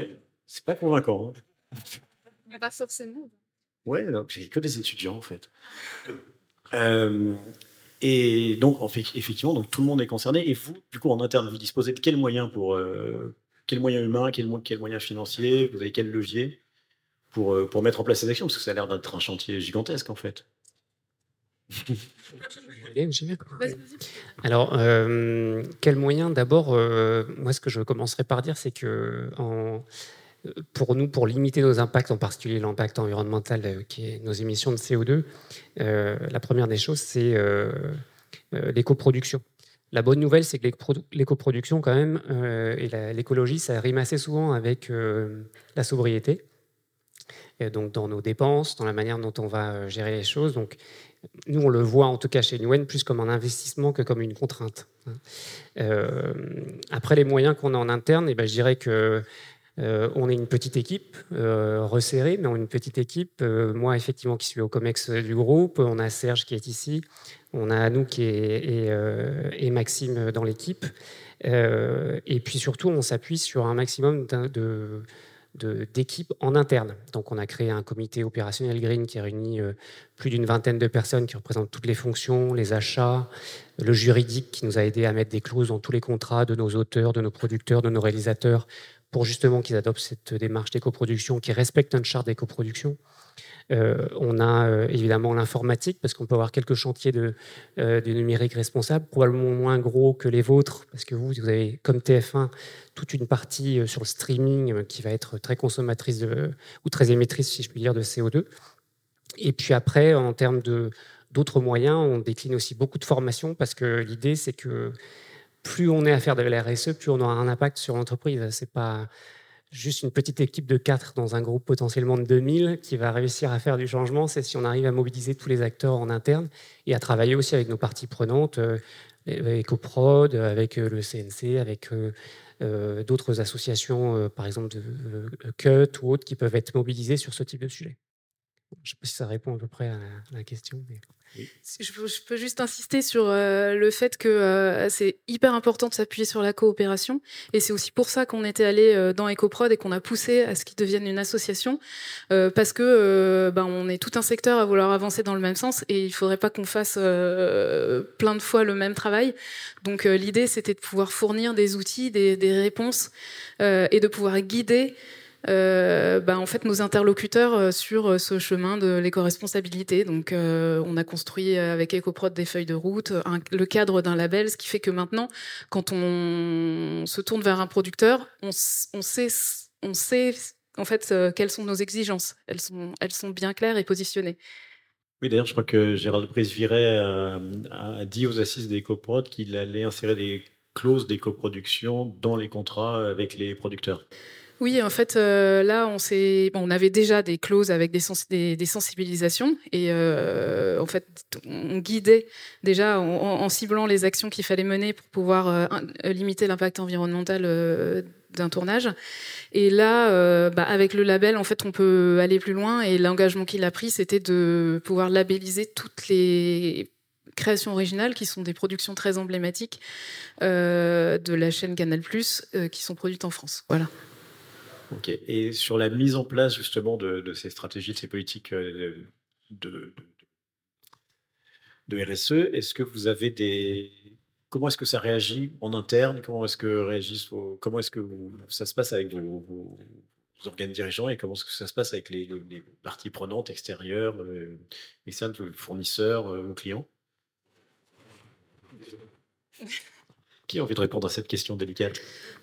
C'est pas convaincant. Hein. Pas forcément. Ouais, j'ai que des étudiants en fait. Euh, et donc, effectivement, donc, tout le monde est concerné. Et vous, du coup, en interne, vous disposez de quels moyens pour euh, quels moyens humains, quels, moyens financiers, vous avez quel levier pour, euh, pour mettre en place ces actions? Parce que ça a l'air d'être un chantier gigantesque, en fait. Alors, euh, quels moyens? D'abord, moi, ce que je commencerai par dire, c'est que en, pour nous, pour limiter nos impacts, en particulier l'impact environnemental euh, qui est nos émissions de CO2, euh, la première des choses, c'est euh, l'éco-production. La bonne nouvelle, c'est que l'éco-production, quand même, et l'écologie, ça rime assez souvent avec la sobriété. Donc, dans nos dépenses, dans la manière dont on va gérer les choses. Donc, nous, on le voit, en tout cas chez Newen, plus comme un investissement que comme une contrainte. après, les moyens qu'on a en interne, eh ben, je dirais que euh, on est une petite équipe euh, resserrée, mais on est une petite équipe. Euh, moi, effectivement, qui suis au COMEX du groupe, on a Serge qui est ici, on a Anouk et, et, Maxime dans l'équipe. et puis surtout, on s'appuie sur un maximum d'équipes en interne. Donc on a créé un comité opérationnel Green qui réunit plus d'une vingtaine de personnes qui représentent toutes les fonctions, les achats, le juridique qui nous a aidé à mettre des clauses dans tous les contrats de nos auteurs, de nos producteurs, de nos réalisateurs pour justement qu'ils adoptent cette démarche d'éco-production, qui respecte une charte d'éco-production. Euh, on a euh, évidemment l'informatique, parce qu'on peut avoir quelques chantiers de, euh, numérique responsable, probablement moins gros que les vôtres, parce que vous, vous avez, comme TF1, toute une partie sur le streaming qui va être très consommatrice ou très émettrice, si je puis dire, de CO2. Et puis après, en termes d'autres moyens, on décline aussi beaucoup de formations, parce que l'idée, c'est que plus on est à faire de la RSE, plus on aura un impact sur l'entreprise. C'est pas juste une petite équipe de quatre dans un groupe potentiellement de 2000 qui va réussir à faire du changement. C'est si on arrive à mobiliser tous les acteurs en interne et à travailler aussi avec nos parties prenantes, euh, avec Oprod, avec euh, le CNC, avec euh, d'autres associations, par exemple de CUT ou autres, qui peuvent être mobilisées sur ce type de sujet. Je ne sais pas si ça répond à peu près à la, question. Je, peux juste insister sur euh, le fait que euh, c'est hyper important de s'appuyer sur la coopération. Et c'est aussi pour ça qu'on était allé euh, dans EcoProd et qu'on a poussé à ce qu'il devienne une association. parce que ben, on est tout un secteur à vouloir avancer dans le même sens et il ne faudrait pas qu'on fasse plein de fois le même travail. Donc l'idée, c'était de pouvoir fournir des outils, des, des réponses et de pouvoir guider euh, bah, en fait nos interlocuteurs euh, sur euh, ce chemin de l'éco-responsabilité. Donc on a construit avec EcoProd des feuilles de route, le cadre d'un label, ce qui fait que maintenant, quand on se tourne vers un producteur, on, sait, en fait quelles sont nos exigences. Elles sont, bien claires et positionnées. Oui, d'ailleurs, je crois que Gérald Brice-Viret a, dit aux assises d'EcoProd qu'il allait insérer des clauses d'éco-production dans les contrats avec les producteurs. Oui, en fait, euh, là, on, on avait déjà des clauses avec des, sensibilisations et euh, en fait, on guidait déjà en, ciblant les actions qu'il fallait mener pour pouvoir euh, limiter l'impact environnemental d'un tournage. Et là, bah, avec le label, en fait, on peut aller plus loin et l'engagement qu'il a pris, c'était de pouvoir labelliser toutes les créations originales qui sont des productions très emblématiques de la chaîne Canal+, qui sont produites en France. Voilà. Ok. Et sur la mise en place justement de, ces stratégies, de ces politiques de, de, de RSE, est-ce que vous avez des comment est-ce que ça réagit en interne? Comment est-ce que réagissent comment est-ce que ça se passe avec vos, organes dirigeants et comment est-ce que ça se passe avec les, parties prenantes extérieures, euh, les fournisseurs, euh, clients? Qui a envie de répondre à cette question délicate?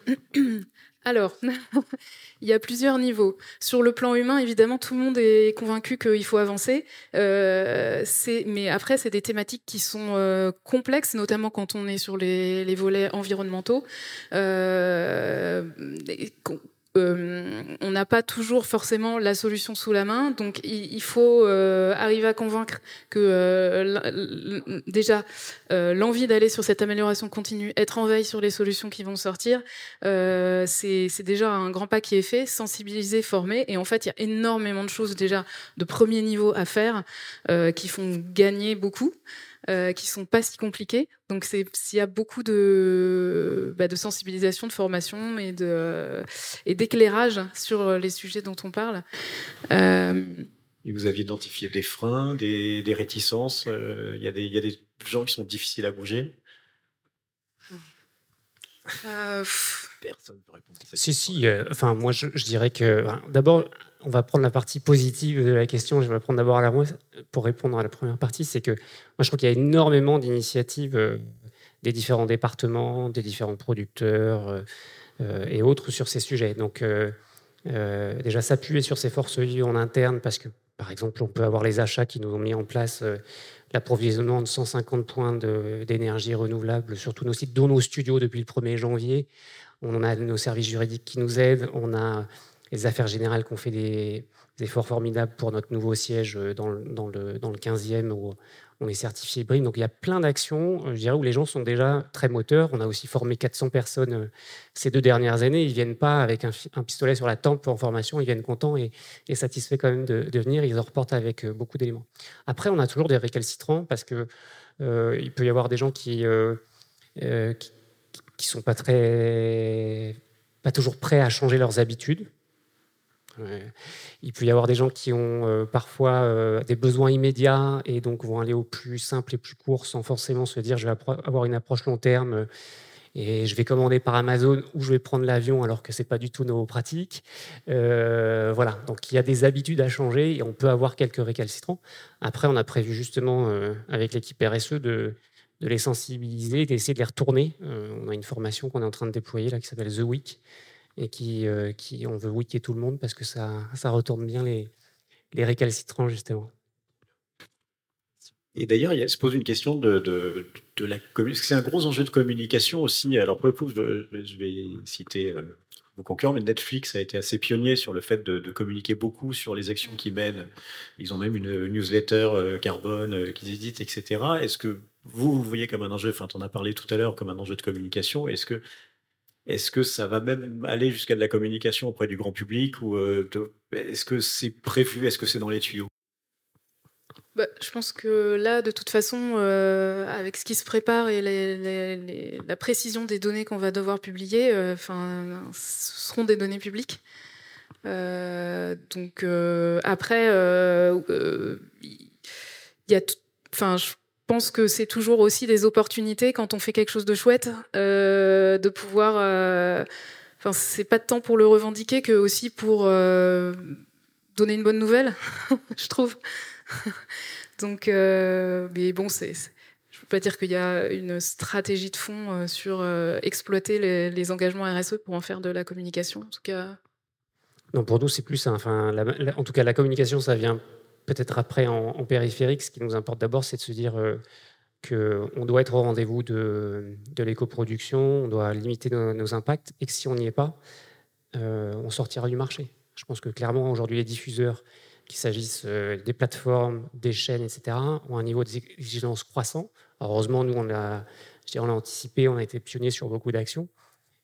Alors, il y a plusieurs niveaux. Sur le plan humain, évidemment, tout le monde est convaincu qu'il faut avancer. Euh, mais après, c'est des thématiques qui sont euh, complexes, notamment quand on est sur les, les volets environnementaux. Euh, euh, on n'a pas toujours forcément la solution sous la main. Donc il, faut euh, arriver à convaincre que euh, déjà l'envie d'aller sur cette amélioration continue, être en veille sur les solutions qui vont sortir, c'est déjà un grand pas qui est fait, sensibiliser, former. Et en fait, il y a énormément de choses déjà de premier niveau à faire qui font gagner beaucoup. Euh, qui sont pas si compliqués. Donc c'est s'il y a beaucoup de, bah, de sensibilisation, de formation et de et d'éclairage sur les sujets dont on parle. Euh, et vous aviez identifié des freins, des, des réticences. Euh, il y, y, a des gens qui sont difficiles à bouger? Personne ne peut répondre. À cette si, si. enfin, moi, je, je, dirais que d'abord, on va prendre la partie positive de la question. Je vais prendre d'abord à la pour répondre à la première partie. C'est que moi, je trouve qu'il y a énormément d'initiatives euh, des différents départements, des différents producteurs euh, euh, et autres sur ces sujets. Donc, déjà s'appuyer sur ces forces vives en interne, parce que, par exemple, on peut avoir les achats qui nous ont mis en place l'approvisionnement de 150 points d'énergie renouvelable sur tous nos sites, dont nos studios depuis le 1er janvier. On a nos services juridiques qui nous aident. On a les affaires générales qui ont fait des, efforts formidables pour notre nouveau siège euh, dans, dans, le, dans le 15e où on est certifié BRIM. Donc il y a plein d'actions, euh, je dirais, où les gens sont déjà très moteurs. On a aussi formé 400 personnes euh, ces deux dernières années. Ils ne viennent pas avec un, pistolet sur la tempe en formation, ils viennent contents et, satisfaits quand même de, venir. Ils en reportent avec beaucoup d'éléments. Après, on a toujours des récalcitrants parce que il peut y avoir des gens qui, qui sont pas très pas toujours prêts à changer leurs habitudes. Il peut y avoir des gens qui ont euh, parfois euh, des besoins immédiats et donc vont aller au plus simple et plus court sans forcément se dire je vais avoir une approche long terme euh, et je vais commander par Amazon ou je vais prendre l'avion alors que c'est pas du tout nos pratiques. voilà, donc il y a des habitudes à changer et on peut avoir quelques récalcitrants. Après, on a prévu justement avec l'équipe RSE de, de les sensibiliser, d'essayer de les retourner. on a une formation qu'on est en train de déployer là qui s'appelle The Week et qui, euh, qui on veut wicker tout le monde parce que ça, ça retourne bien les, les récalcitrants, justement. Et d'ailleurs, il se pose une question de, de, de la communication. C'est un gros enjeu de communication aussi. Alors, pour le coup, je, vais citer euh, vos concurrents, mais Netflix a été assez pionnier sur le fait de, communiquer beaucoup sur les actions qu'ils mènent. Ils ont même une newsletter euh, carbone qu'ils éditent, etc. Est-ce que vous, vous voyez comme un enjeu, enfin, tu en as parlé tout à l'heure, comme un enjeu de communication Est-ce que est-ce que ça va même aller jusqu'à de la communication auprès du grand public ou euh, est-ce que c'est prévu Est-ce que c'est dans les tuyaux? Bah, je pense que là, de toute façon, euh, avec ce qui se prépare et la précision des données qu'on va devoir publier, euh, ce seront des données publiques. donc après, il y a, enfin, je pense que c'est toujours aussi des opportunités quand on fait quelque chose de chouette, euh, de pouvoir. Euh, enfin, c'est pas temps pour le revendiquer que aussi pour euh, donner une bonne nouvelle, je trouve. Donc, mais bon, c'est. Je peux pas dire qu'il y a une stratégie de fond sur exploiter les, engagements RSE pour en faire de la communication, en tout cas. Non, pour nous, c'est plus. Enfin, en tout cas, la communication, ça vient peut-être après en, périphérique, ce qui nous importe d'abord, c'est de se dire euh, qu'on doit être au rendez-vous de, de l'éco-production, on doit limiter nos, impacts, et que si on n'y est pas, euh, on sortira du marché. Je pense que clairement, aujourd'hui, les diffuseurs, qu'il s'agisse euh, des plateformes, des chaînes, etc., ont un niveau d'exigence croissant. heureusement, nous, on a, anticipé, on a été pionniers sur beaucoup d'actions,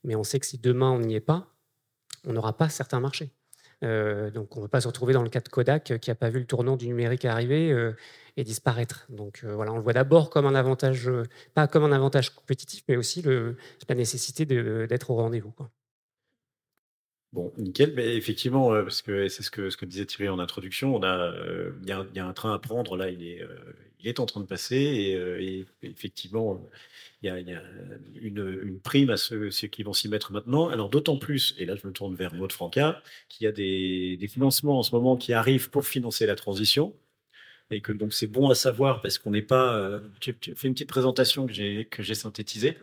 mais on sait que si demain, on n'y est pas, on n'aura pas certains marchés. Donc on ne veut pas se retrouver dans le cas de Kodak qui n'a pas vu le tournant du numérique arriver et disparaître. Donc voilà, on le voit d'abord comme un avantage, pas comme un avantage compétitif, mais aussi la nécessité d'être au rendez-vous. Bon, nickel. Mais effectivement, parce que c'est ce que, disait Thierry en introduction, on a, il y, a un train à prendre. Là, il est, il est en train de passer et, effectivement, il y a, une, prime à ceux, qui vont s'y mettre maintenant. Alors d'autant plus, et là je me tourne vers Maud Franca, qu'il y a des, financements en ce moment qui arrivent pour financer la transition et que donc c'est bon à savoir parce qu'on n'est pas. tu, fais une petite présentation que j'ai synthétisée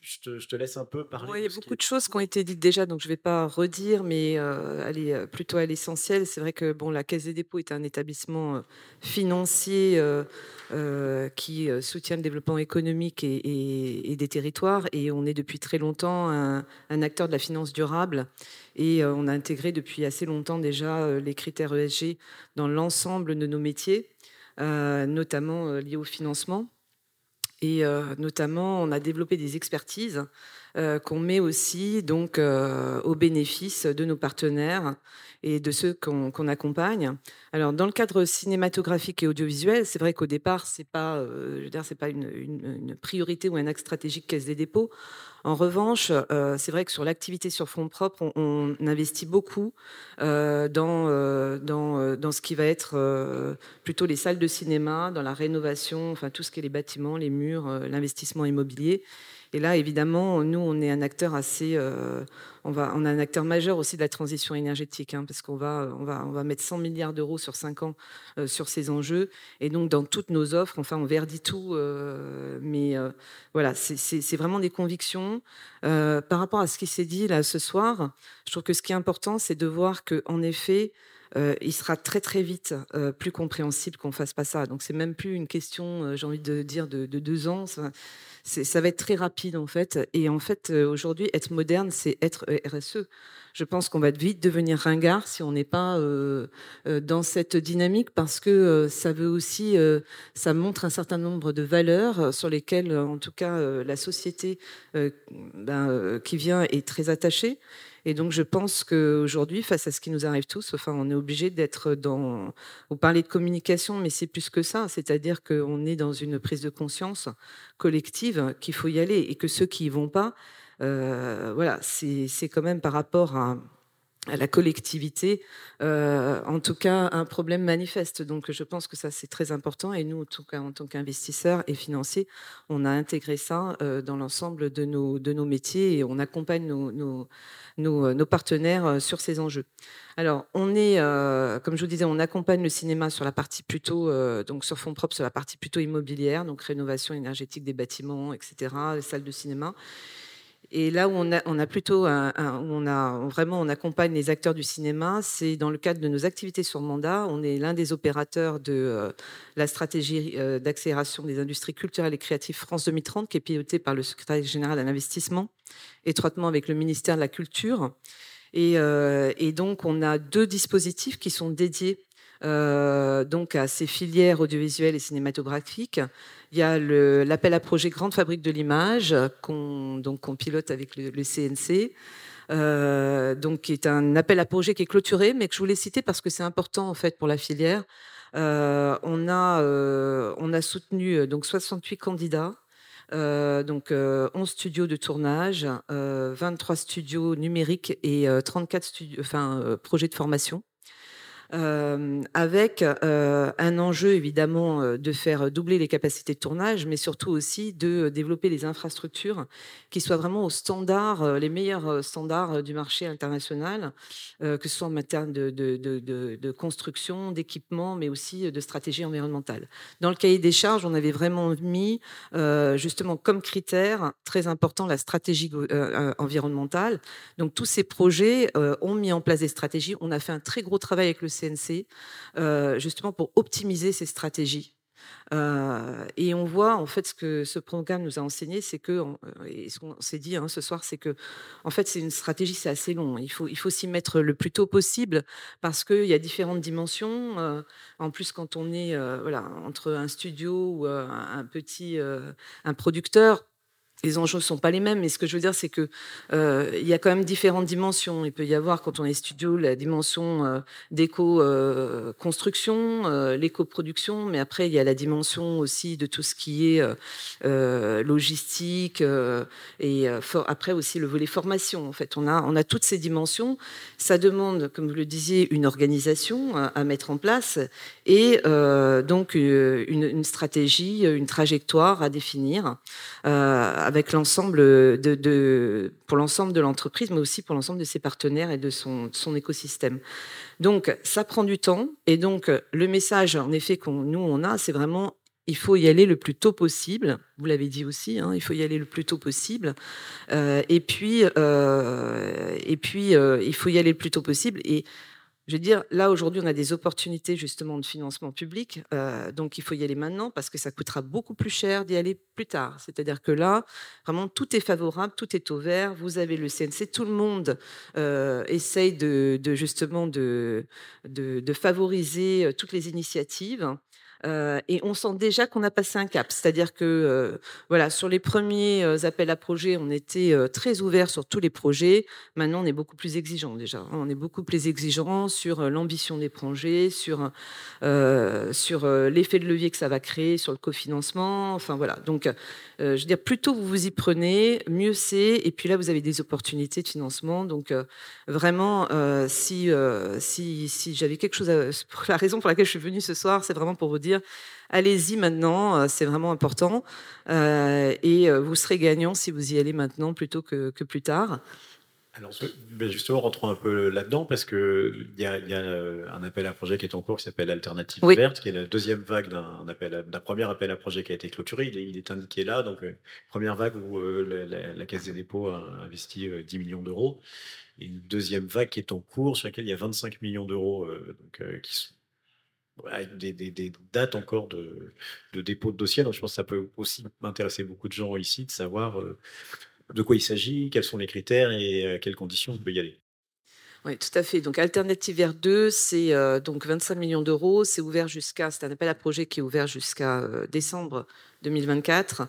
je te, laisse un peu parler. il y a beaucoup de choses qui ont été dites déjà, donc je ne vais pas redire, mais euh, aller euh, plutôt à l'essentiel. C'est vrai que bon, la Caisse des dépôts est un établissement euh, financier qui soutient le développement économique et, des territoires, et on est depuis très longtemps un, acteur de la finance durable, et on a intégré depuis assez longtemps déjà les critères ESG dans l'ensemble de nos métiers, notamment liés au financement. Et euh, notamment, on a développé des expertises qu'on met aussi donc euh, au bénéfice de nos partenaires et de ceux qu'on accompagne. Alors, dans le cadre cinématographique et audiovisuel, c'est vrai qu'au départ, c'est pas, je veux dire, c'est pas une, priorité ou un axe stratégique Caisse des dépôts. En revanche, euh, c'est vrai que sur l'activité sur fonds propres, on, investit beaucoup euh, dans, euh, dans, dans, ce qui va être plutôt les salles de cinéma, dans la rénovation, enfin tout ce qui est les bâtiments, les murs, l'investissement immobilier. Et là, évidemment, nous, on est un acteur assez, euh, on a un acteur majeur aussi de la transition énergétique, hein, parce qu'on va, on va, on va mettre 100 milliards d'euros sur 5 ans euh, sur ces enjeux. Et donc, dans toutes nos offres, enfin, on verdit tout, euh, mais voilà, c'est vraiment des convictions. par rapport à ce qui s'est dit là ce soir, je trouve que ce qui est important, c'est de voir que, en effet, il sera très très vite plus compréhensible qu'on fasse pas ça. Donc c'est même plus une question, j'ai envie de dire, de, de deux ans ça va être très rapide en fait. Et en fait, euh, aujourd'hui, être moderne, c'est être euh, RSE. Je pense qu'on va vite devenir ringard si on n'est pas euh, dans cette dynamique parce que ça veut aussi, ça montre un certain nombre de valeurs sur lesquelles, en tout cas, la société ben, qui vient est très attachée. Et donc, je pense qu'aujourd'hui, face à ce qui nous arrive tous, enfin, on est obligé d'être dans. Vous parlez de communication, mais c'est plus que ça. C'est-à-dire qu'on est dans une prise de conscience collective qu'il faut y aller et que ceux qui y vont pas, euh, voilà, c'est quand même par rapport à à la collectivité, euh, en tout cas un problème manifeste. Donc je pense que ça c'est très important et nous, en tout cas en tant qu'investisseurs et financiers, on a intégré ça euh, dans l'ensemble de nos, de nos métiers et on accompagne nos, nos, nos, partenaires euh, sur ces enjeux. Alors on est, comme je vous disais, on accompagne le cinéma sur la partie plutôt, donc sur fonds propres sur la partie plutôt immobilière, donc rénovation énergétique des bâtiments, etc., les salles de cinéma. Et là où on a, on a plutôt, un, on a vraiment, on accompagne les acteurs du cinéma, c'est dans le cadre de nos activités sur mandat. On est l'un des opérateurs de euh, la stratégie euh, d'accélération des industries culturelles et créatives France 2030, qui est pilotée par le secrétaire général à l'investissement, étroitement avec le ministère de la Culture. Et, euh, et, donc, on a deux dispositifs qui sont dédiés euh, donc à ces filières audiovisuelles et cinématographiques. Il y a l'appel à projet Grande Fabrique de l'image qu'on pilote avec le, CNC. Euh, donc qui est un appel à projet qui est clôturé, mais que je voulais citer parce que c'est important en fait pour la filière. Euh, on a on a soutenu donc 68 candidats. donc 11 studios de tournage, 23 studios numériques et 34 studios, enfin, projets de formation. Euh, avec euh, un enjeu évidemment euh, de faire doubler les capacités de tournage, mais surtout aussi de développer les infrastructures qui soient vraiment au standard, les meilleurs standards du marché international, que ce soit en de, de, de construction, d'équipement, mais aussi de stratégie environnementale. Dans le cahier des charges, on avait vraiment mis justement comme critère très important la stratégie environnementale. Donc tous ces projets ont mis en place des stratégies. On a fait un très gros travail avec le Euh, justement pour optimiser ces stratégies. Euh, et on voit en fait ce que ce programme nous a enseigné, c'est que, euh, ce qu'on s'est dit hein, ce soir, c'est que en fait c'est une stratégie, c'est assez long. Il faut il faut s'y mettre le plus tôt possible parce qu'il y a différentes dimensions. en plus, quand on est voilà entre un studio ou un petit un producteur, les enjeux ne sont pas les mêmes, mais ce que je veux dire, c'est que euh, y a quand même différentes dimensions. Il peut y avoir, quand on est studio, la dimension euh, d'éco-construction, euh, l'éco-production, mais après, il y a la dimension aussi de tout ce qui est logistique, et après aussi le volet formation. En fait, on a, on a toutes ces dimensions. Ça demande, comme vous le disiez, une organisation à, mettre en place et donc une, stratégie, une trajectoire à définir avec l'ensemble de, pour l'ensemble de l'entreprise, mais aussi pour l'ensemble de ses partenaires et de son, écosystème. Donc, ça prend du temps. Et donc, le message, en effet, qu'on nous, on a, c'est vraiment il faut y aller le plus tôt possible. Vous l'avez dit aussi, il faut y aller le plus tôt possible. Et puis, et puis il faut y aller le plus tôt possible. Et je veux dire, là aujourd'hui, on a des opportunités justement de financement public, euh, donc il faut y aller maintenant parce que ça coûtera beaucoup plus cher d'y aller plus tard. C'est-à-dire que là, vraiment, tout est favorable, tout est au vert. Vous avez le CNC, tout le monde euh, essaye de, justement de, de, favoriser euh, toutes les initiatives. Euh, et on sent déjà qu'on a passé un cap. C'est-à-dire que euh, voilà, sur les premiers euh, appels à projets, on était très ouvert sur tous les projets. Maintenant, on est beaucoup plus exigeant déjà. On est beaucoup plus exigeant sur l'ambition des projets, sur sur l'effet de levier que ça va créer, sur le cofinancement. Enfin voilà. Donc, je veux dire, plus tôt vous vous y prenez, mieux c'est. Et puis là, vous avez des opportunités de financement. Donc vraiment, si si si j'avais quelque chose, à, la raison pour laquelle je suis venue ce soir, c'est vraiment pour vous dire allez-y maintenant, euh, c'est vraiment important. Euh, et euh, vous serez gagnant si vous y allez maintenant plutôt que, plus tard. Alors, ben, justement, rentrons un peu là-dedans parce qu'il y, a, un appel à projet qui est en cours qui s'appelle Alternative Verte, qui est la deuxième vague d'un premier appel à projet qui a été clôturé. Il est, indiqué là. Donc, première vague où la, Caisse des dépôts a investi 10 millions d'euros. Et une deuxième vague qui est en cours sur laquelle il y a 25 millions d'euros qui sont des, dates encore de, dépôt de dossier. Donc, je pense que ça peut aussi intéresser beaucoup de gens ici de savoir euh, de quoi il s'agit, quels sont les critères et à quelles conditions on peut y aller. Oui, tout à fait. Donc, Alternative r 2, c'est euh, donc 25 millions d'euros. C'est ouvert jusqu'à, c'est un appel à projet qui est ouvert jusqu'à euh, décembre 2024,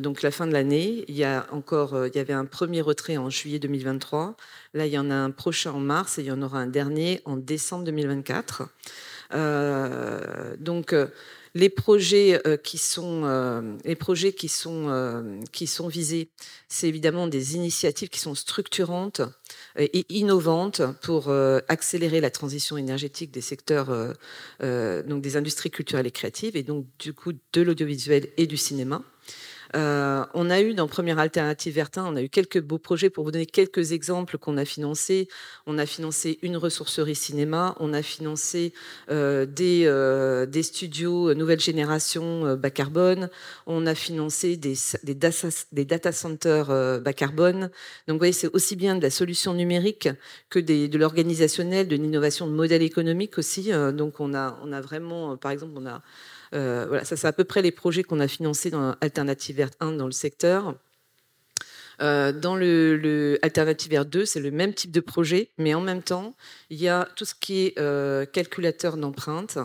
donc la fin de l'année. Il y a encore, il y avait un premier retrait en juillet 2023. Là, il y en a un prochain en mars et il y en aura un dernier en décembre 2024. Euh, donc euh, les projets euh, qui sont les projets qui sont qui sont visés, c'est évidemment des initiatives qui sont structurantes et innovantes pour accélérer la transition énergétique des secteurs donc des industries culturelles et créatives et donc du coup de l'audiovisuel et du cinéma. Euh, on a eu dans Première Alternative Vertin, on a eu quelques beaux projets. Pour vous donner quelques exemples qu'on a financés, on a financé une ressourcerie cinéma, on a financé euh, des, euh, des, studios nouvelle génération bas carbone, on a financé des, des, data, centers bas carbone. Donc vous voyez, c'est aussi bien de la solution numérique que de l'organisationnel, de l'innovation de modèle économique aussi. donc on a, on a vraiment, par exemple, on a euh, voilà, ça c'est à peu près les projets qu'on a financés dans Alternative Verte 1 dans le secteur. Euh, dans le, Alternative Verte 2, c'est le même type de projet, mais en même temps, il y a tout ce qui est euh, calculateur d'empreinte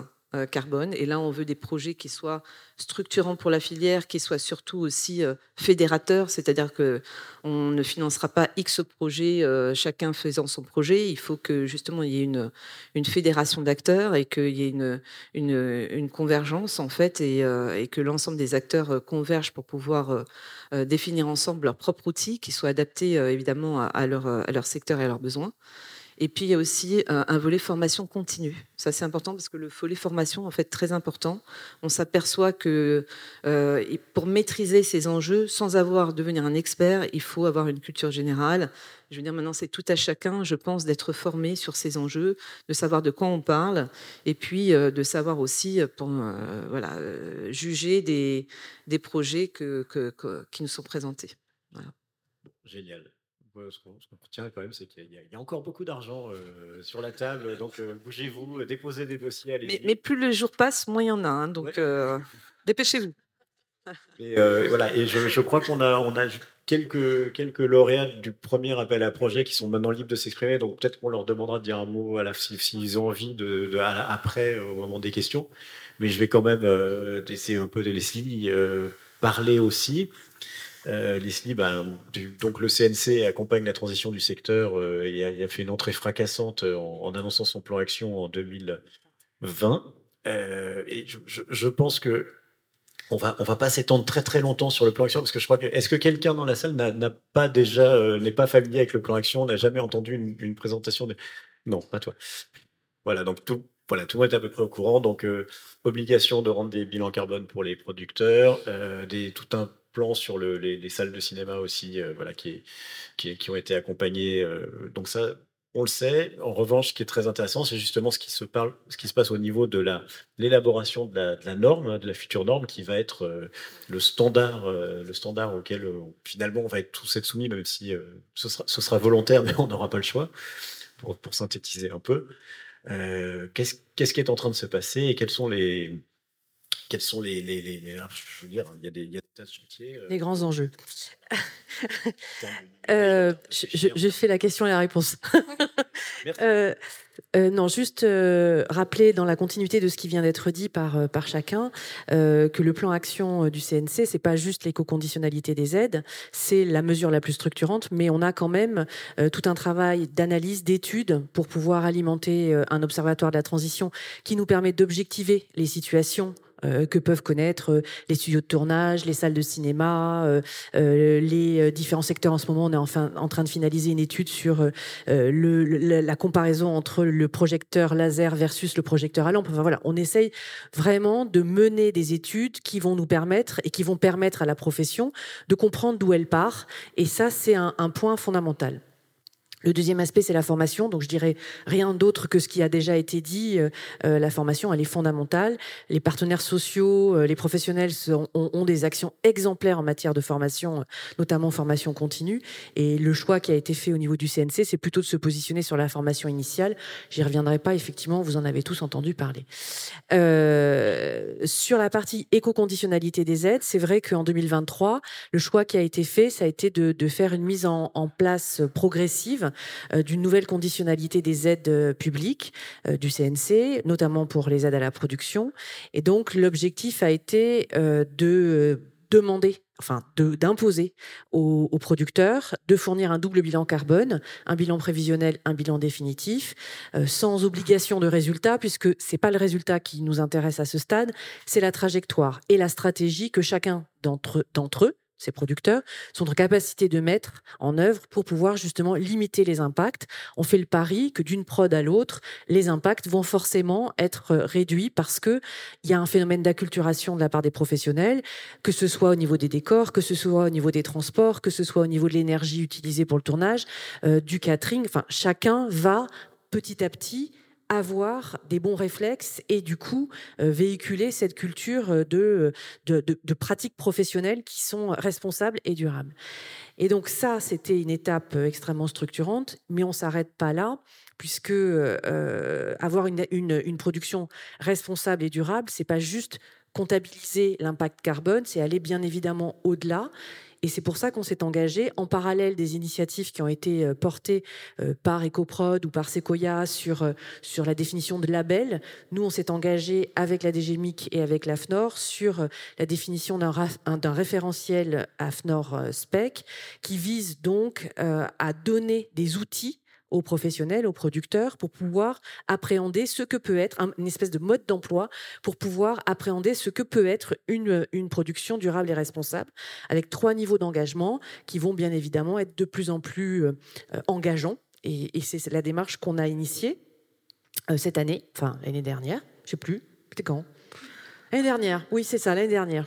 carbone. Et là, on veut des projets qui soient structurants pour la filière, qui soient surtout aussi fédérateurs, c'est-à-dire que on ne financera pas X projets, chacun faisant son projet. Il faut que justement il y ait une, fédération d'acteurs et qu'il y ait une, convergence en fait et, que l'ensemble des acteurs convergent pour pouvoir définir ensemble leur propre outil qui soit adapté évidemment à leur secteur et à leurs besoins. Et puis il y a aussi euh, un volet formation continue. Ça c'est important parce que le volet formation en fait très important. On s'aperçoit que euh, pour maîtriser ces enjeux, sans avoir devenir un expert, il faut avoir une culture générale. Je veux dire maintenant c'est tout à chacun, je pense, d'être formé sur ces enjeux, de savoir de quoi on parle, et puis euh, de savoir aussi voilà juger des, des projets qui nous sont présentés. Génial ce qu'on retient quand même, c'est qu'il y, a encore beaucoup d'argent euh, sur la table. Donc, euh, bougez-vous, euh, déposez des dossiers. Mais, mais, plus le jour passe, moins il y en a. Hein, donc, dépêchez-vous. Et voilà. Et je, crois qu'on a, on a quelques, quelques lauréats du premier appel à projet qui sont maintenant libres de s'exprimer. Donc, peut-être qu'on leur demandera de dire un mot à la, s'ils ont envie de, après, au moment des questions. Mais je vais quand même essayer un peu de laisser parler aussi. Leslie, ben, donc le CNC accompagne la transition du secteur et a, a, fait une entrée fracassante en, annonçant son plan action en 2020. et je, pense que on va, on va pas s'étendre très très longtemps sur le plan action parce que je crois que est-ce que quelqu'un dans la salle n'a pas déjà euh, n'est pas familier avec le plan action, n'a jamais entendu une, présentation de non, pas toi. Voilà, donc tout voilà, tout le monde est à peu près au courant. Donc euh, obligation de rendre des bilans carbone pour les producteurs, euh, des, tout un plan sur le, les, salles de cinéma aussi, voilà, qui, ont été accompagnées. donc ça, on le sait. En revanche, ce qui est très intéressant, c'est justement ce qui se parle, ce qui se passe au niveau de la l'élaboration de la, norme, de la future norme, qui va être euh, le standard, euh, le standard auquel euh, finalement on va être tous être soumis, même si ce sera, volontaire, mais on n'aura pas le choix. Pour, synthétiser un peu, qu'est-ce, qui est en train de se passer et quels sont les quels sont les, tas de chantiers. Les grands enjeux. Euh, je, fais la question et la réponse. Euh, euh, non, juste rappeler dans la continuité de ce qui vient d'être dit par, par chacun que le plan action du CNC, c'est pas juste l'éco-conditionnalité des aides, c'est la mesure la plus structurante, mais on a quand même tout un travail d'analyse, d'étude pour pouvoir alimenter un observatoire de la transition qui nous permet d'objectiver les situations euh, que peuvent connaître euh, les studios de tournage, les salles de cinéma, euh, les différents secteurs. En ce moment, on est enfin en train de finaliser une étude sur la comparaison entre le projecteur laser versus le projecteur à lampe. Enfin voilà, on essaye vraiment de mener des études qui vont nous permettre et qui vont permettre à la profession de comprendre d'où elle part. Et ça, c'est un point fondamental. Le deuxième aspect, c'est la formation. Donc, je dirais rien d'autre que ce qui a déjà été dit. Euh, euh, la formation, elle est fondamentale. Les partenaires sociaux, euh, les professionnels ont, des actions exemplaires en matière de formation, notamment formation continue. Et le choix qui a été fait au niveau du CNC, c'est plutôt de se positionner sur la formation initiale. J'y reviendrai pas. Effectivement, vous en avez tous entendu parler. sur la partie éco-conditionnalité des aides, c'est vrai qu'en 2023, le choix qui a été fait, ça a été de, faire une mise en place progressive d'une nouvelle conditionnalité des aides euh, publiques euh, du CNC, notamment pour les aides à la production. Et donc l'objectif a été de demander enfin d'imposer aux, producteurs de fournir un double bilan carbone, un bilan prévisionnel, un bilan définitif, sans obligation de résultat, puisque c'est pas le résultat qui nous intéresse à ce stade, c'est la trajectoire et la stratégie que chacun d'entre eux ces producteurs, sont en capacité de mettre en œuvre pour pouvoir justement limiter les impacts. On fait le pari que d'une prod à l'autre, les impacts vont forcément être réduits parce que il y a un phénomène d'acculturation de la part des professionnels, que ce soit au niveau des décors, que ce soit au niveau des transports, que ce soit au niveau de l'énergie utilisée pour le tournage, euh, du catering. Enfin, chacun va petit à petit avoir des bons réflexes et du coup euh, véhiculer cette culture euh, de, de, pratiques professionnelles qui sont responsables et durables. Et donc ça, c'était une étape euh, extrêmement structurante, mais on s'arrête pas là, puisque avoir une, une, une, production responsable et durable, c'est pas juste comptabiliser l'impact carbone, c'est aller bien évidemment au-delà et c'est pour ça qu'on s'est engagé, en parallèle des initiatives qui ont été euh, portées euh, par EcoProd ou par Sequoia sur, euh, sur la définition de label. Nous, on s'est engagé avec la DGMIC et avec l'AFNOR sur la définition d'un référentiel AFNOR SPEC qui vise donc à donner des outils aux professionnels, aux producteurs, pour pouvoir appréhender ce que peut être une espèce de mode d'emploi, pour pouvoir appréhender ce que peut être une, une production durable et responsable, avec trois niveaux d'engagement qui vont bien évidemment être de plus en plus euh, engageants. Et, c'est la démarche qu'on a initiée euh, cette année, enfin l'année dernière, je sais plus, c'était quand? L'année dernière, oui c'est ça, l'année dernière.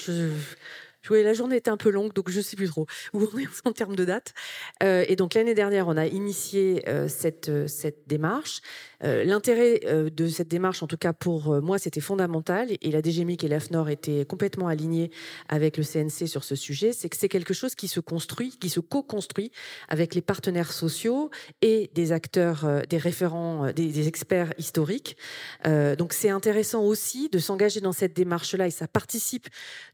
Oui, la journée était un peu longue, donc je ne sais plus trop où on est en termes de date. Euh, et donc l'année dernière, on a initié euh, cette, euh, cette démarche. L'intérêt de cette démarche, en tout cas pour moi, c'était fondamental, et la DGMIC et l'AFNOR étaient complètement alignés avec le CNC sur ce sujet, c'est que c'est quelque chose qui se construit, qui se co-construit avec les partenaires sociaux et des acteurs, des référents, des, experts historiques. donc c'est intéressant aussi de s'engager dans cette démarche-là, et ça participe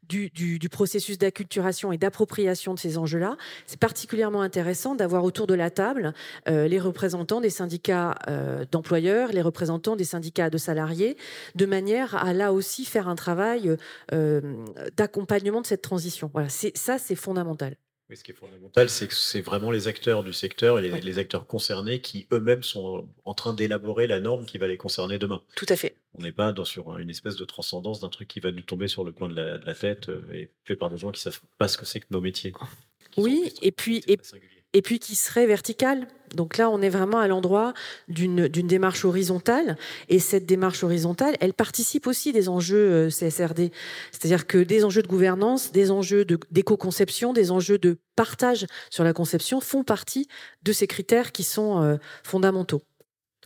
du processus d'acculturation et d'appropriation de ces enjeux-là. C'est particulièrement intéressant d'avoir autour de la table les représentants des syndicats d'employeurs les représentants des syndicats de salariés, de manière à là aussi faire un travail euh, d'accompagnement de cette transition. Voilà, ça c'est fondamental. Ce qui est fondamental, c'est que c'est vraiment les acteurs du secteur et les, les acteurs concernés qui eux-mêmes sont en train d'élaborer la norme qui va les concerner demain. Tout à fait. On n'est pas dans, sur une espèce de transcendance d'un truc qui va nous tomber sur le coin de la, de la tête euh, et fait par des gens qui savent pas ce que c'est que nos métiers. Oui, et puis, et. Et puis qui serait verticale. Donc là, on est vraiment à l'endroit d'une démarche horizontale. Et cette démarche horizontale, elle participe aussi des enjeux euh, CSRD. C'est-à-dire que des enjeux de gouvernance, des enjeux de- d'éco-conception, des enjeux de partage sur la conception font partie de ces critères qui sont euh, fondamentaux.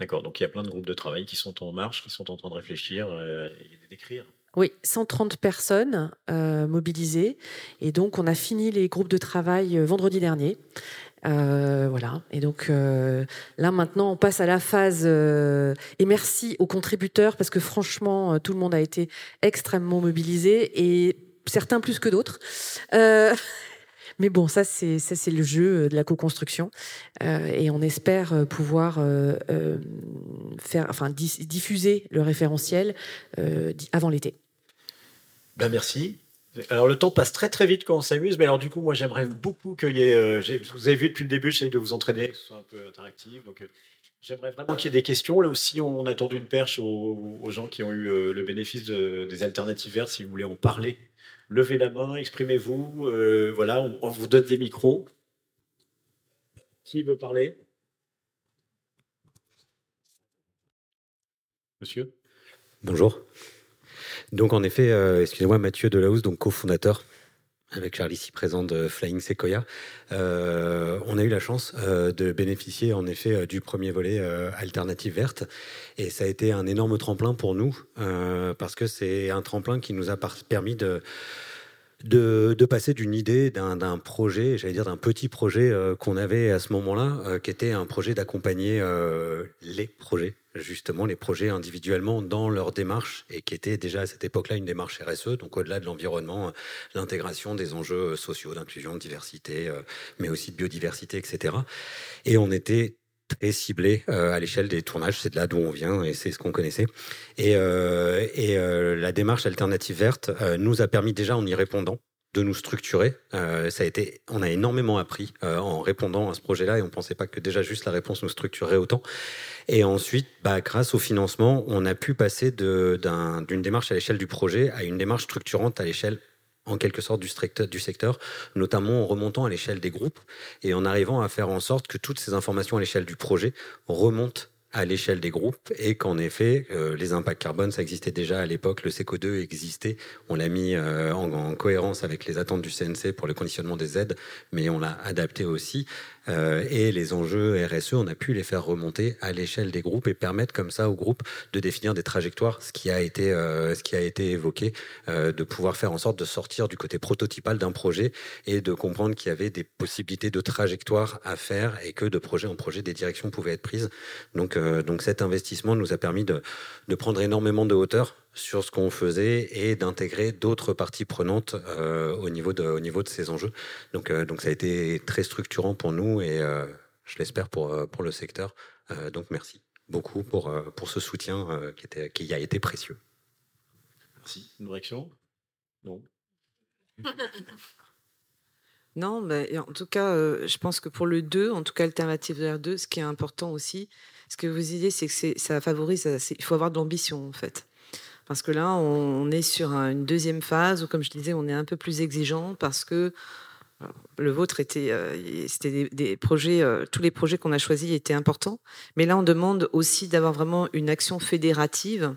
D'accord, donc il y a plein de groupes de travail qui sont en marche, qui sont en train de réfléchir euh, et d'écrire. Oui, 130 personnes euh, mobilisées. Et donc, on a fini les groupes de travail vendredi dernier. Euh, voilà. Et donc, euh, là, maintenant, on passe à la phase. euh, et merci aux contributeurs, parce que franchement, tout le monde a été extrêmement mobilisé, et certains plus que d'autres. Mais bon, ça, c'est c'est le jeu de la co-construction. Et on espère pouvoir faire, enfin, diffuser le référentiel avant l'été. Ben merci. Alors le temps passe très très vite quand on s'amuse, mais alors du coup moi j'aimerais beaucoup qu'il y ait, euh, vous avez vu depuis le début, j'essaie de vous entraîner, que soit un peu interactif, euh, j'aimerais vraiment qu'il y ait des questions. Là aussi on a tendu une perche aux, gens qui ont eu euh, le bénéfice de- des alternatives vertes, si vous voulez en parler, levez la main, exprimez-vous, voilà, on vous donne des micros. Qui veut parler? Monsieur? Bonjour. Donc en effet, euh, excusez-moi, Mathieu Delahousse, donc cofondateur avec Charlie ici présent de Flying Sequoia. Euh, on a eu la chance euh, de bénéficier en effet du premier volet Alternative Verte et ça a été un énorme tremplin pour nous parce que c'est un tremplin qui nous a permis de de, passer d'une idée, d'un projet, j'allais dire d'un petit projet euh, qu'on avait à ce moment-là, euh, qui était un projet d'accompagner euh, les projets, justement, les projets individuellement dans leur démarche, et qui était déjà à cette époque-là une démarche RSE, donc au-delà de l'environnement, l'intégration des enjeux sociaux, d'inclusion, de diversité, mais aussi de biodiversité, etc. Et on était très ciblé euh, à l'échelle des tournages, c'est de là d'où on vient et c'est ce qu'on connaissait. Et, euh, et euh, la démarche alternative verte nous a permis déjà en y répondant de nous structurer. Ça a été, on a énormément appris en répondant à ce projet-là et on pensait pas que déjà juste la réponse nous structurerait autant. Et ensuite, bah, grâce au financement, on a pu passer d'une démarche à l'échelle du projet à une démarche structurante à l'échelle en quelque sorte du, secteur, notamment en remontant à l'échelle des groupes et en arrivant à faire en sorte que toutes ces informations à l'échelle du projet remontent à l'échelle des groupes et qu'en effet, euh, les impacts carbone, ça existait déjà à l'époque, le CECO2 existait, on l'a mis euh, en cohérence avec les attentes du CNC pour le conditionnement des aides, mais on l'a adapté aussi. Euh, et les enjeux RSE, on a pu les faire remonter à l'échelle des groupes et permettre comme ça aux groupes de définir des trajectoires, ce qui a été, euh, ce qui a été évoqué, euh, de pouvoir faire en sorte de sortir du côté prototypal d'un projet et de comprendre qu'il y avait des possibilités de trajectoire à faire et que de projet en projet, des directions pouvaient être prises. Donc, donc cet investissement nous a permis de prendre énormément de hauteur sur ce qu'on faisait et d'intégrer d'autres parties prenantes euh, au, niveau de, au niveau de ces enjeux. Donc, euh, donc ça a été très structurant pour nous et euh, je l'espère pour, pour le secteur. Euh, donc merci beaucoup pour, pour ce soutien euh, qui, était, qui a été précieux. Merci. Une réaction? Non Non, mais en tout cas, euh, je pense que pour le 2, en tout cas Alternative vers 2, ce qui est important aussi, ce que vous disiez, c'est que c'est- ça favorise, il faut avoir de l'ambition en fait. Parce que là, on, est sur un- une deuxième phase où, comme je disais, on est un peu plus exigeant parce que alors, le vôtre était, euh, c'était des, projets, euh, tous les projets qu'on a choisis étaient importants. Mais là, on demande aussi d'avoir vraiment une action fédérative,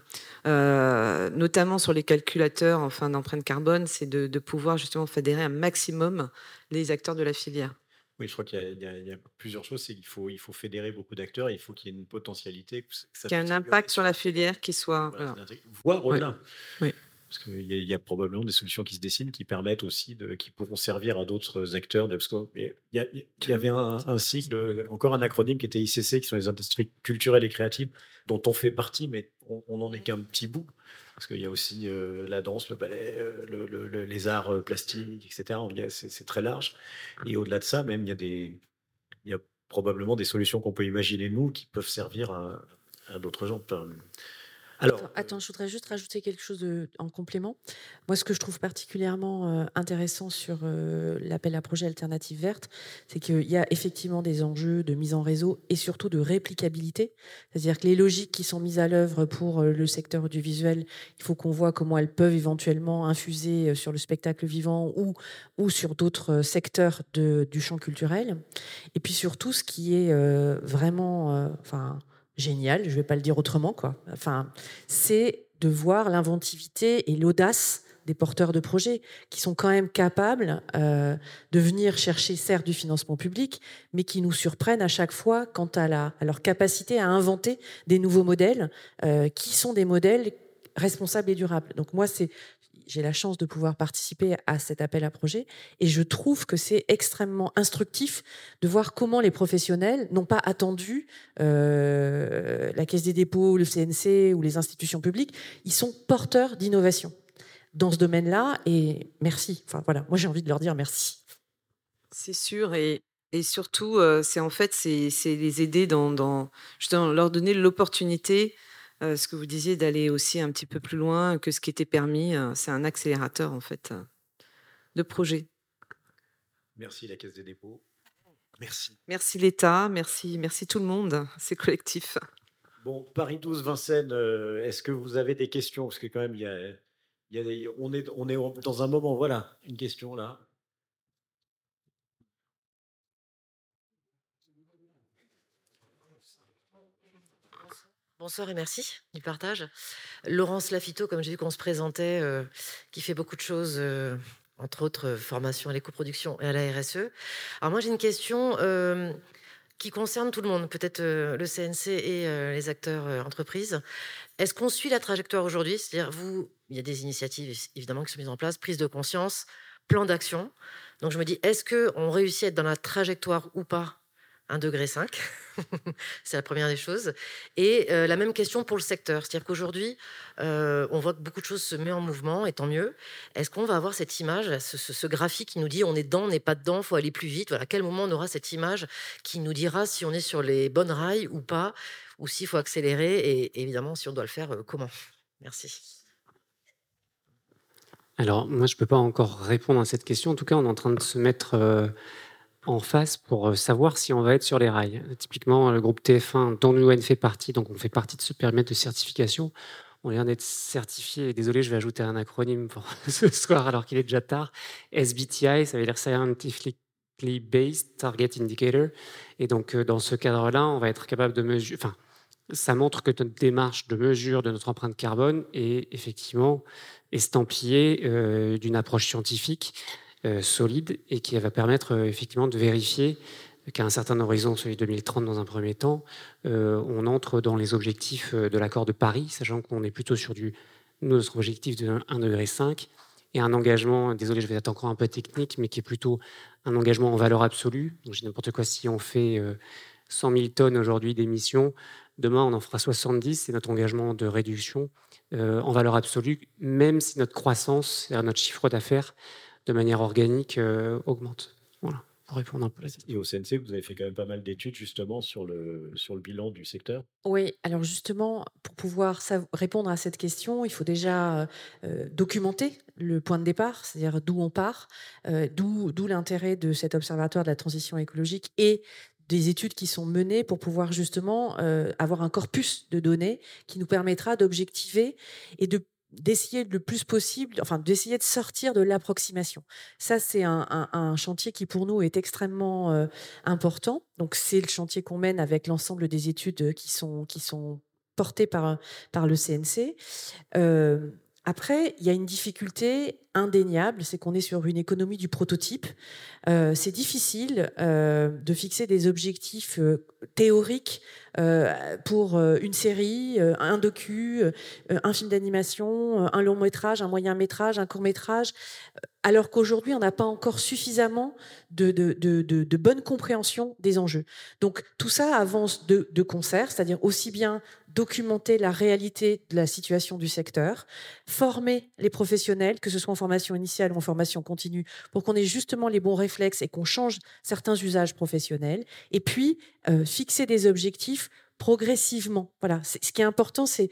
euh, notamment sur les calculateurs enfin, d'empreinte carbone, c'est de, de pouvoir justement fédérer un maximum les acteurs de la filière. Oui, je crois qu'il y a- y, y plusieurs choses. C'est qu'il faut, il faut fédérer beaucoup d'acteurs et il faut qu'il y ait une potentialité. que ça- que ça Qui a un impact sur la filière qui soit. Voilà, voire au-delà. Oui. Parce qu'il y, a- y probablement des solutions qui se dessinent qui permettent aussi de, qui pourront servir à d'autres acteurs. De, parce qu'il y, a- il y avait un, un cycle, encore un acronyme qui était ICC, qui sont les industries culturelles et créatives, dont on fait partie, mais on n'en est qu'un petit bout. Parce qu'il y a aussi euh, la danse, le ballet, euh, le- le- le- les arts euh, plastiques, etc. C'est très large. Et au-delà de ça, même, il y a probablement des solutions qu'on peut imaginer nous qui peuvent servir à d'autres gens. Alors, attends, je voudrais juste rajouter quelque chose en complément. Moi, ce que je trouve particulièrement intéressant sur l'appel à projet alternative verte, c'est qu'il y a effectivement des enjeux de mise en réseau et surtout de réplicabilité. C'est-à-dire que les logiques qui sont mises à l'œuvre pour le secteur audiovisuel, il faut qu'on voit comment elles peuvent éventuellement infuser sur le spectacle vivant ou, ou sur d'autres secteurs de, du champ culturel. Et puis surtout, ce qui est vraiment, enfin, génial, je ne vais pas le dire autrement, quoi. Enfin, c'est de voir l'inventivité et l'audace des porteurs de projets qui sont quand même capables euh, de venir chercher certes du financement public, mais qui nous surprennent à chaque fois quant à, leur capacité à inventer des nouveaux modèles euh, qui sont des modèles responsables et durables. Donc moi, c'est j'ai la chance de pouvoir participer à cet appel à projet et je trouve que c'est extrêmement instructif de voir comment les professionnels n'ont pas attendu euh, la Caisse des dépôts, le CNC ou les institutions publiques. Ils sont porteurs d'innovation dans ce domaine-là et merci. Enfin voilà, moi j'ai envie de leur dire merci. C'est sûr et, et surtout, euh, c'est en fait, c'est les aider dans, dans justement leur donner l'opportunité euh, ce que vous disiez d'aller aussi un petit peu plus loin que ce qui était permis. Euh, c'est un accélérateur, en fait, euh, de projet. Merci, la Caisse des dépôts. Merci. Merci l'État, merci, merci tout le monde, c'est collectif. Bon, Paris 12, Vincennes, est-ce que vous avez des questions? Parce que quand même, il y a, il y a on, est, on est dans un moment, voilà, une question là. Bonsoir et merci du partage. Laurence Lafito, comme j'ai vu qu'on se présentait, euh, qui fait beaucoup de choses, euh, entre autres euh, formation à l'éco-production et à la RSE. Alors moi j'ai une question qui concerne tout le monde, peut-être le CNC et les acteurs entreprises. Est-ce qu'on suit la trajectoire aujourd'hui? C'est-à-dire, vous, il y a des initiatives évidemment qui sont mises en place, prise de conscience, plan d'action. Donc je me dis, est-ce qu'on réussit à être dans la trajectoire ou pas? 1,5 degré. c'est la première des choses. Et euh, la même question pour le secteur. C'est-à-dire qu'aujourd'hui, euh, on voit que beaucoup de choses se mettent en mouvement, et tant mieux. Est-ce qu'on va avoir cette image, ce, graphique qui nous dit on est dedans, on n'est pas dedans, faut aller plus vite? Voilà, À quel moment on aura cette image qui nous dira si on est sur les bonnes rails ou pas, ou s'il faut accélérer, et évidemment, si on doit le faire, euh, comment? Merci. Alors, moi, je ne peux pas encore répondre à cette question. En tout cas, on est en train de se mettre en face pour euh, savoir si on va être sur les rails. Typiquement, le groupe TF1, dont l'UN fait partie, donc on fait partie de ce périmètre de certification. On vient d'être certifié, désolé, je vais ajouter un acronyme pour ce soir alors qu'il est déjà tard. SBTI, ça veut dire Scientifically Based Target Indicator. Et donc, euh, dans ce cadre-là, on va être capable de mesurer. Enfin, ça montre que notre démarche de mesure de notre empreinte carbone est effectivement estampillée euh, d'une approche scientifique solide et qui va permettre euh, effectivement de vérifier qu'à un certain horizon, celui de 2030 dans un premier temps, euh, on entre dans les objectifs de l'accord de Paris, sachant qu'on est plutôt sur du, notre objectif de 1,5 degré et un engagement, désolé, je vais être encore un peu technique, mais qui est plutôt un engagement en valeur absolue. Donc, j'ai n'importe quoi, si on fait 100 000 tonnes aujourd'hui d'émissions, demain on en fera 70, c'est notre engagement de réduction en valeur absolue, même si notre croissance, c'est-à-dire notre chiffre d'affaires, de manière organique euh, augmente. Voilà, pour répondre un peu à cette Et au CNC, vous avez fait quand même pas mal d'études justement sur le, sur le bilan du secteur? Oui, alors justement, pour pouvoir répondre à cette question, il faut déjà euh, documenter le point de départ, c'est-à-dire d'où on part, euh, d'où l'intérêt de cet observatoire de la transition écologique et des études qui sont menées pour pouvoir justement avoir un corpus de données qui nous permettra d'objectiver et de d'essayer le plus possible, enfin d'essayer de sortir de l'approximation. Ça, c'est un, chantier qui pour nous est extrêmement euh, important. Donc c'est le chantier qu'on mène avec l'ensemble des études qui sont qui sont portées par par le CNC. Euh, après, il y a une difficulté indéniable, c'est qu'on est sur une économie du prototype. Euh, c'est difficile euh, de fixer des objectifs euh, théoriques pour une série, un docu, un film d'animation, un long métrage, un moyen métrage, un court métrage, alors qu'aujourd'hui, on n'a pas encore suffisamment de, bonne compréhension des enjeux. Donc tout ça avance de concert, c'est-à-dire aussi bien documenter la réalité de la situation du secteur, former les professionnels, que ce soit en formation initiale ou en formation continue, pour qu'on ait justement les bons réflexes et qu'on change certains usages professionnels, et puis euh, fixer des objectifs progressivement. Voilà. Ce qui est important, c'est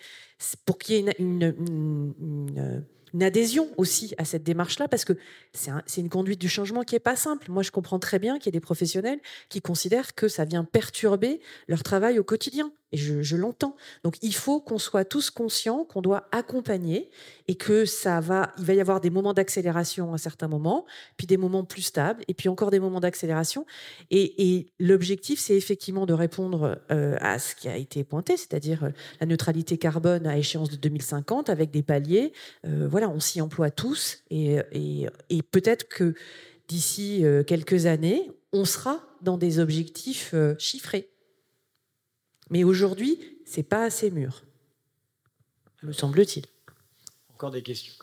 pour qu'il y ait une une adhésion aussi à cette démarche-là, parce que c'est une conduite du changement qui n'est pas simple. Moi, je comprends très bien qu'il y ait des professionnels qui considèrent que ça vient perturber leur travail au quotidien. Et je, l'entends. Donc, il faut qu'on soit tous conscients qu'on doit accompagner et que ça va, il va y avoir des moments d'accélération à certains moments, puis des moments plus stables, et puis encore des moments d'accélération. Et, l'objectif, c'est effectivement de répondre euh, à ce qui a été pointé, c'est-à-dire euh, la neutralité carbone à échéance de 2050 avec des paliers. Euh, voilà, on s'y emploie tous et, et peut-être que d'ici quelques années, on sera dans des objectifs chiffrés. Mais aujourd'hui, c'est pas assez mûr, me semble-t-il. Encore des questions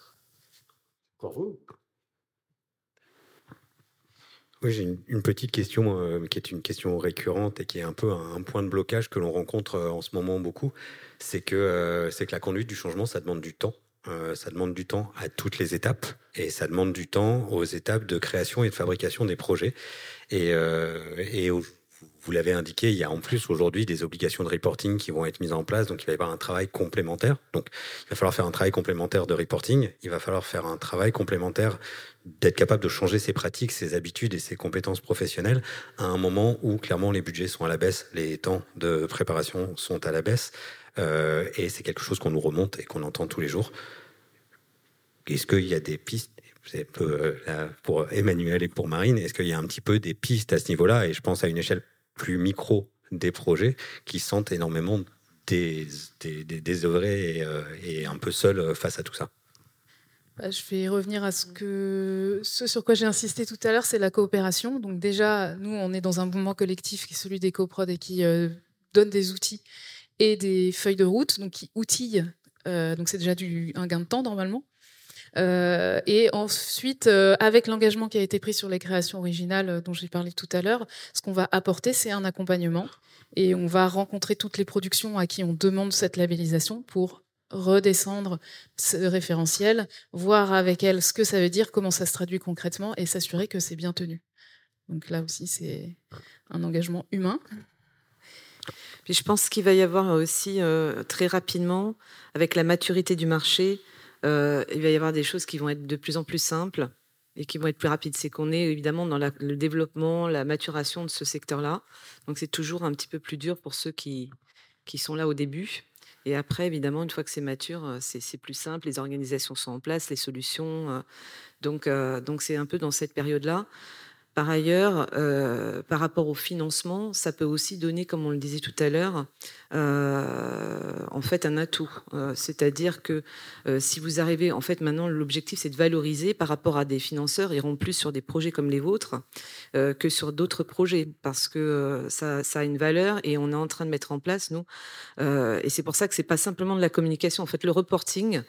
Encore vous oui, j'ai une, petite question euh, qui est une question récurrente et qui est un peu un, point de blocage que l'on rencontre euh, en ce moment beaucoup. C'est que, euh, c'est que la conduite du changement, ça demande du temps. ça demande du temps à toutes les étapes et ça demande du temps aux étapes de création et de fabrication des projets. Et, et vous l'avez indiqué, il y a en plus aujourd'hui des obligations de reporting qui vont être mises en place, donc il va y avoir un travail complémentaire. Donc il va falloir faire un travail complémentaire de reporting, il va falloir faire un travail complémentaire d'être capable de changer ses pratiques, ses habitudes et ses compétences professionnelles à un moment où clairement les budgets sont à la baisse, les temps de préparation sont à la baisse, euh, et c'est quelque chose qu'on nous remonte et qu'on entend tous les jours. Est-ce qu'il y a des pistes? Euh, pour Emmanuel et pour Marine, est-ce qu'il y a un petit peu des pistes à ce niveau-là? Et je pense à une échelle plus micro des projets qui sentent énormément des, désœuvrés euh, et, un peu seuls euh, face à tout ça. Bah, je vais revenir à ce, que, ce sur quoi j'ai insisté tout à l'heure, c'est la coopération. Donc déjà, nous, on est dans un mouvement collectif qui est celui des coprods et qui euh, donne des outils et des feuilles de route, donc qui outillent. donc c'est déjà du, un gain de temps normalement. Euh, et ensuite, euh, avec l'engagement qui a été pris sur les créations originales euh, dont j'ai parlé tout à l'heure, ce qu'on va apporter, c'est un accompagnement. Et on va rencontrer toutes les productions à qui on demande cette labellisation pour redescendre ce référentiel, voir avec elles ce que ça veut dire, comment ça se traduit concrètement et s'assurer que c'est bien tenu. Donc là aussi, c'est un engagement humain. Puis je pense qu'il va y avoir aussi très rapidement, avec la maturité du marché, euh, il va y avoir des choses qui vont être de plus en plus simples et qui vont être plus rapides. C'est qu'on est évidemment dans le développement, la maturation de ce secteur-là. Donc c'est toujours un petit peu plus dur pour ceux qui, qui sont là au début. Et après, évidemment, une fois que c'est mature, euh, c'est plus simple, les organisations sont en place, les solutions. Euh, donc donc c'est un peu dans cette période-là. Par ailleurs, euh, par rapport au financement, ça peut aussi donner, comme on le disait tout à l'heure, euh, en fait un atout. Euh, c'est-à-dire que si vous arrivez, en fait maintenant l'objectif c'est de valoriser par rapport à des financeurs, ils iront plus sur des projets comme les vôtres que sur d'autres projets, parce que ça, ça, a une valeur et on est en train de mettre en place, nous. et c'est pour ça que c'est pas simplement de la communication. En fait, le reporting,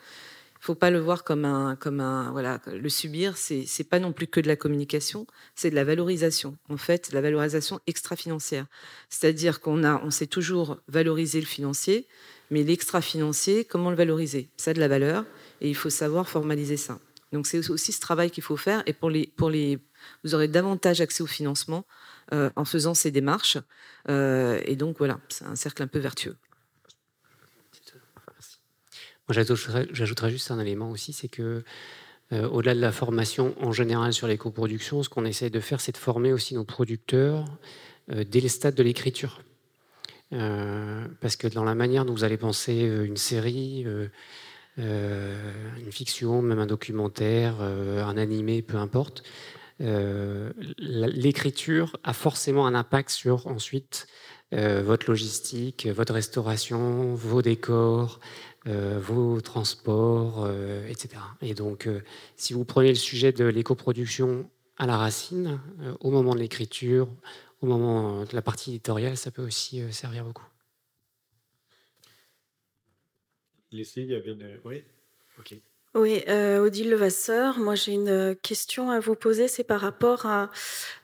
faut pas le voir comme un, comme un, voilà, le subir, c'est, c'est pas non plus que de la communication, c'est de la valorisation. En fait, la valorisation extra-financière. C'est-à-dire qu'on a, on sait toujours valoriser le financier, mais l'extra-financier, comment le valoriser? Ça a de la valeur et il faut savoir formaliser ça. Donc c'est aussi ce travail qu'il faut faire et pour les, pour les, vous aurez davantage accès au financement euh, en faisant ces démarches. Euh, et donc voilà, c'est un cercle un peu vertueux. J'ajouterais juste un élément aussi, c'est que euh, au-delà de la formation en général sur les coproductions, ce qu'on essaie de faire, c'est de former aussi nos producteurs euh, dès les stades de l'écriture. Euh, parce que dans la manière dont vous allez penser une série, une fiction, même un documentaire, un animé, peu importe, l'écriture a forcément un impact sur ensuite votre logistique, votre restauration, vos décors, vos transports, euh, etc. Et donc, euh, si vous prenez le sujet de l'éco-production à la racine, au moment de l'écriture, au moment de la partie éditoriale, ça peut aussi servir beaucoup. Leslie, il y avait une... Oui, ok. Oui, euh, Odile Levasseur, moi j'ai une question à vous poser, c'est par rapport à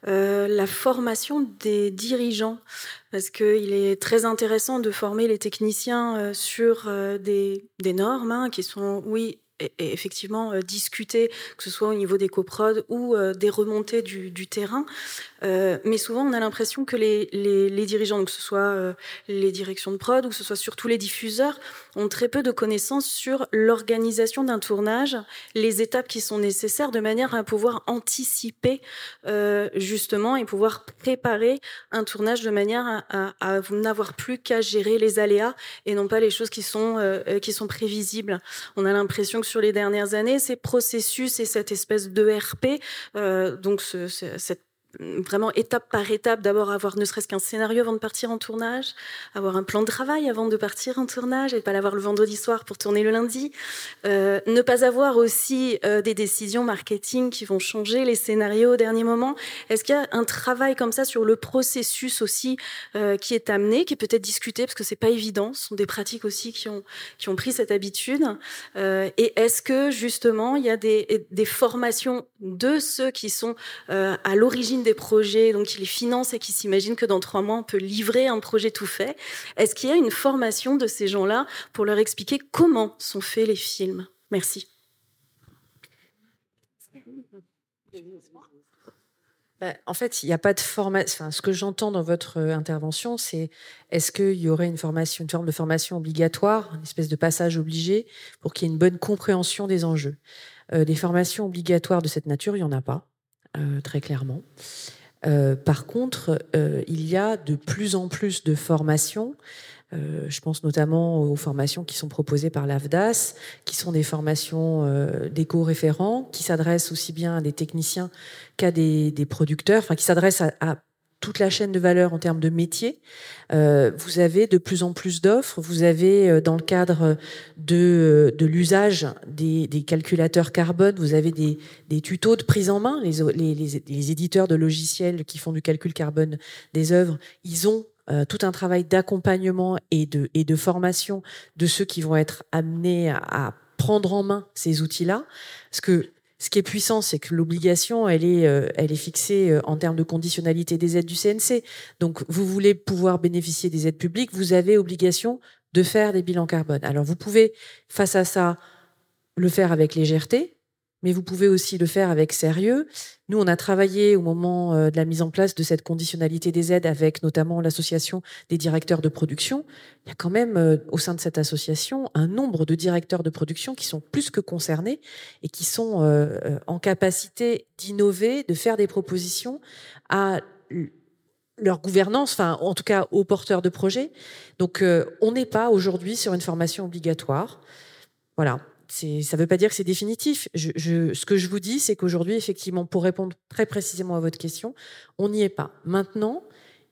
euh, la formation des dirigeants, parce qu'il est très intéressant de former les techniciens euh, sur des, normes hein, qui sont, oui, effectivement discuter, que ce soit au niveau des coprods ou des remontées du terrain. Mais souvent, on a l'impression que les, les, les, dirigeants, que ce soit les directions de prod ou que ce soit surtout les diffuseurs, ont très peu de connaissances sur l'organisation d'un tournage, les étapes qui sont nécessaires de manière à pouvoir anticiper justement et pouvoir préparer un tournage de manière à, à, à n'avoir plus qu'à gérer les aléas et non pas les choses qui sont, qui sont prévisibles. On a l'impression sur les dernières années, ces processus et cette espèce d'ERP, euh, donc ce, cette vraiment étape par étape, d'abord avoir ne serait-ce qu'un scénario avant de partir en tournage, avoir un plan de travail avant de partir en tournage et pas l'avoir le vendredi soir pour tourner le lundi, euh, ne pas avoir aussi euh, des décisions marketing qui vont changer les scénarios au dernier moment. Est-ce qu'il y a un travail comme ça sur le processus aussi euh, qui est amené, qui est peut-être discuté parce que c'est pas évident, ce sont des pratiques aussi qui ont qui ont pris cette habitude. Euh, et est-ce que justement il y a des, des formations de ceux qui sont euh, à l'origine des projets, donc qui les finance et qui s'imaginent que dans trois mois, on peut livrer un projet tout fait. Est-ce qu'il y a une formation de ces gens-là pour leur expliquer comment sont faits les films? Merci. Bah, en fait, il n'y a pas de formation. Enfin, ce que j'entends dans votre euh, intervention, c'est est-ce qu'il y aurait une forme de formation obligatoire, une espèce de passage obligé pour qu'il y ait une bonne compréhension des enjeux? Euh, des formations obligatoires de cette nature, il n'y en a pas. Euh, très clairement. Euh, par contre, euh, il y a de plus en plus de formations. je pense notamment aux formations qui sont proposées par l'AFDAS, qui sont des formations d'éco-référents, qui s'adressent aussi bien à des techniciens qu'à des, des, producteurs, enfin qui s'adressent à, à toute la chaîne de valeur en termes de métier. Euh, vous avez de plus en plus d'offres. Vous avez, euh, dans le cadre de, euh, de l'usage des, des, calculateurs carbone, vous avez des, des, tutos de prise en main. Les, les, les, éditeurs de logiciels qui font du calcul carbone des œuvres, ils ont tout un travail d'accompagnement et de, et de formation de ceux qui vont être amenés à, à prendre en main ces outils-là. Parce que ce qui est puissant, c'est que l'obligation, elle est, euh, elle est fixée euh, en termes de conditionnalité des aides du CNC. Donc, vous voulez pouvoir bénéficier des aides publiques, vous avez obligation de faire des bilans carbone. Alors, vous pouvez, face à ça, le faire avec légèreté, mais vous pouvez aussi le faire avec sérieux. Nous, on a travaillé au moment euh, de la mise en place de cette conditionnalité des aides avec notamment l'association des directeurs de production. Il y a quand même euh, au sein de cette association un nombre de directeurs de production qui sont plus que concernés et qui sont euh, en capacité d'innover, de faire des propositions à leur gouvernance, enfin en tout cas aux porteurs de projets. Donc on n'est pas aujourd'hui sur une formation obligatoire. Voilà, ça ne veut pas dire que c'est définitif. Ce que je vous dis, c'est qu'aujourd'hui, effectivement, pour répondre très précisément à votre question, on n'y est pas. Maintenant,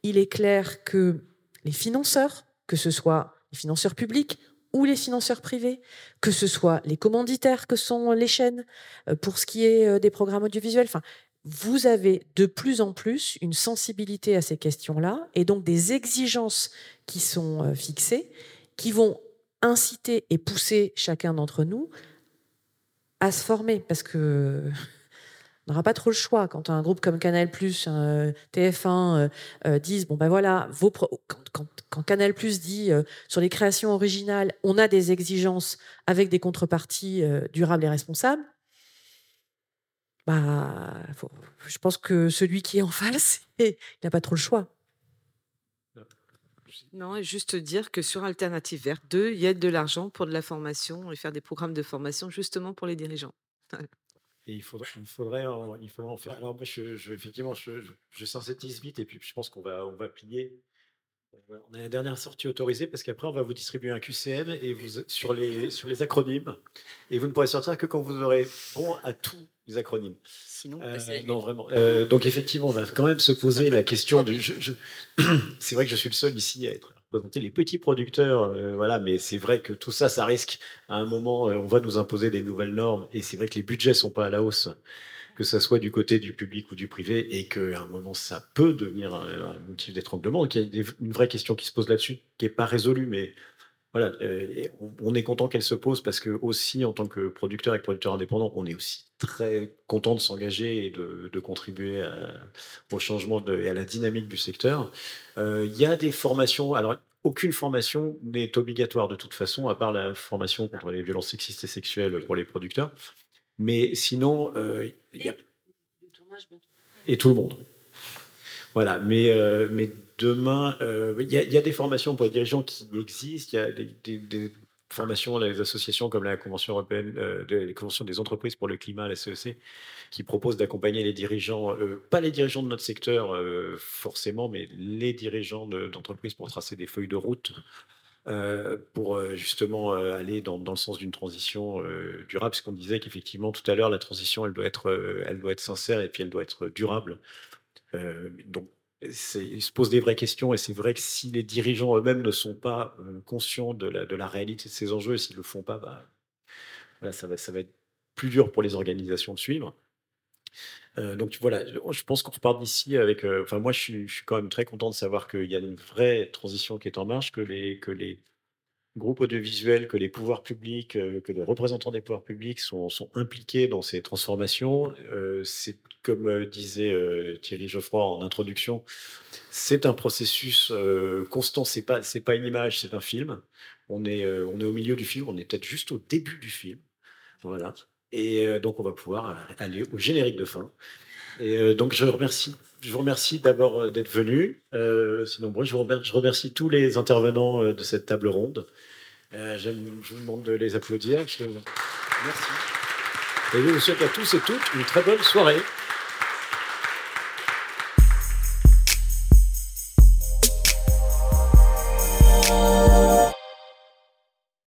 il est clair que les financeurs, que ce soit les financeurs publics ou les financeurs privés, que ce soit les commanditaires que sont les chaînes, euh, pour ce qui est euh, des programmes audiovisuels, enfin, vous avez de plus en plus une sensibilité à ces questions-là et donc des exigences qui sont euh, fixées, qui vont inciter et pousser chacun d'entre nous à se former parce que on n'aura pas trop le choix quand un groupe comme Canal+, TF1 euh, euh, disent bon ben voilà, vos quand, quand, Canal+ dit euh, sur les créations originales, on a des exigences avec des contreparties durables et responsables. Bah, je pense que celui qui est en face, il n'a pas trop le choix. Non, juste dire que sur Alternative Verte 2, il y a de l'argent pour de la formation et faire des programmes de formation justement pour les dirigeants. Et il faudrait, il faudrait, en, faire. Alors moi, je, je effectivement, je, je, je, synthétise vite et puis je pense qu'on va, on va plier. On a la dernière sortie autorisée parce qu'après on va vous distribuer un QCM et vous sur les sur les acronymes et vous ne pourrez sortir que quand vous aurez bon à tous les acronymes. Sinon, euh, non vraiment. Euh, donc effectivement, on va quand même se poser la question du. c'est vrai que je suis le seul ici à être présenter les petits producteurs, euh, voilà, mais c'est vrai que tout ça, ça risque à un moment, euh, on va nous imposer des nouvelles normes, et c'est vrai que les budgets sont pas à la hausse, que ça soit du côté du public ou du privé, et qu'à un moment, ça peut devenir un, un motif d'étranglement. Il y a une vraie question qui se pose là-dessus, qui est pas résolue, mais voilà, euh, on est content qu'elle se pose parce que aussi en tant que producteur et producteur indépendant, on est aussi très content de s'engager et de, contribuer au changement et à la dynamique du secteur. Euh, il y a des formations. Alors aucune formation n'est obligatoire de toute façon, à part la formation contre les violences sexistes et sexuelles pour les producteurs. Mais sinon, euh, il y a... et tout le monde. Voilà, mais, euh, mais demain, euh, il y, a- il y a des formations pour les dirigeants qui existent, il y a des, des- des formations, les associations comme la Convention européenne, euh, de- les conventions des entreprises pour le climat, la CEC, qui proposent d'accompagner les dirigeants, pas les dirigeants de notre secteur forcément, mais les dirigeants de- d'entreprises pour tracer des feuilles de route euh, pour euh, justement euh, aller dans, le sens d'une transition durable, parce qu'on disait qu'effectivement tout à l'heure, la transition, elle doit être, elle doit être sincère et puis elle doit être durable. Donc, c'est- il se pose des vraies questions et c'est vrai que si les dirigeants eux-mêmes ne sont pas conscients de la, réalité de ces enjeux, et s'ils ne le font pas, bah, ça, va, ça va être plus dur pour les organisations de suivre. Euh, donc voilà, je pense qu'on repart d'ici avec. euh, Enfin, moi, je suis, je suis quand même très content de savoir qu'il y a une vraie transition qui est en marche, que les, que les groupes audiovisuels, que les pouvoirs publics, euh, que les représentants des pouvoirs publics sont, sont impliqués dans ces transformations. Euh, c'est comme disait Thierry Geoffroy en introduction, c'est un processus constant. C'est pas, c'est pas une image, c'est un film. On est, on est au milieu du film. On est peut-être juste au début du film. Voilà. Et euh, donc, on va pouvoir euh, aller au générique de fin. Et euh, donc, je remercie. Je vous remercie d'abord d'être venu. Euh, c'est nombreux. Je, vous remercie, tous les intervenants de cette table ronde. Euh, je vous demande de les applaudir. Merci. Et je vous souhaite à tous et toutes une très bonne soirée.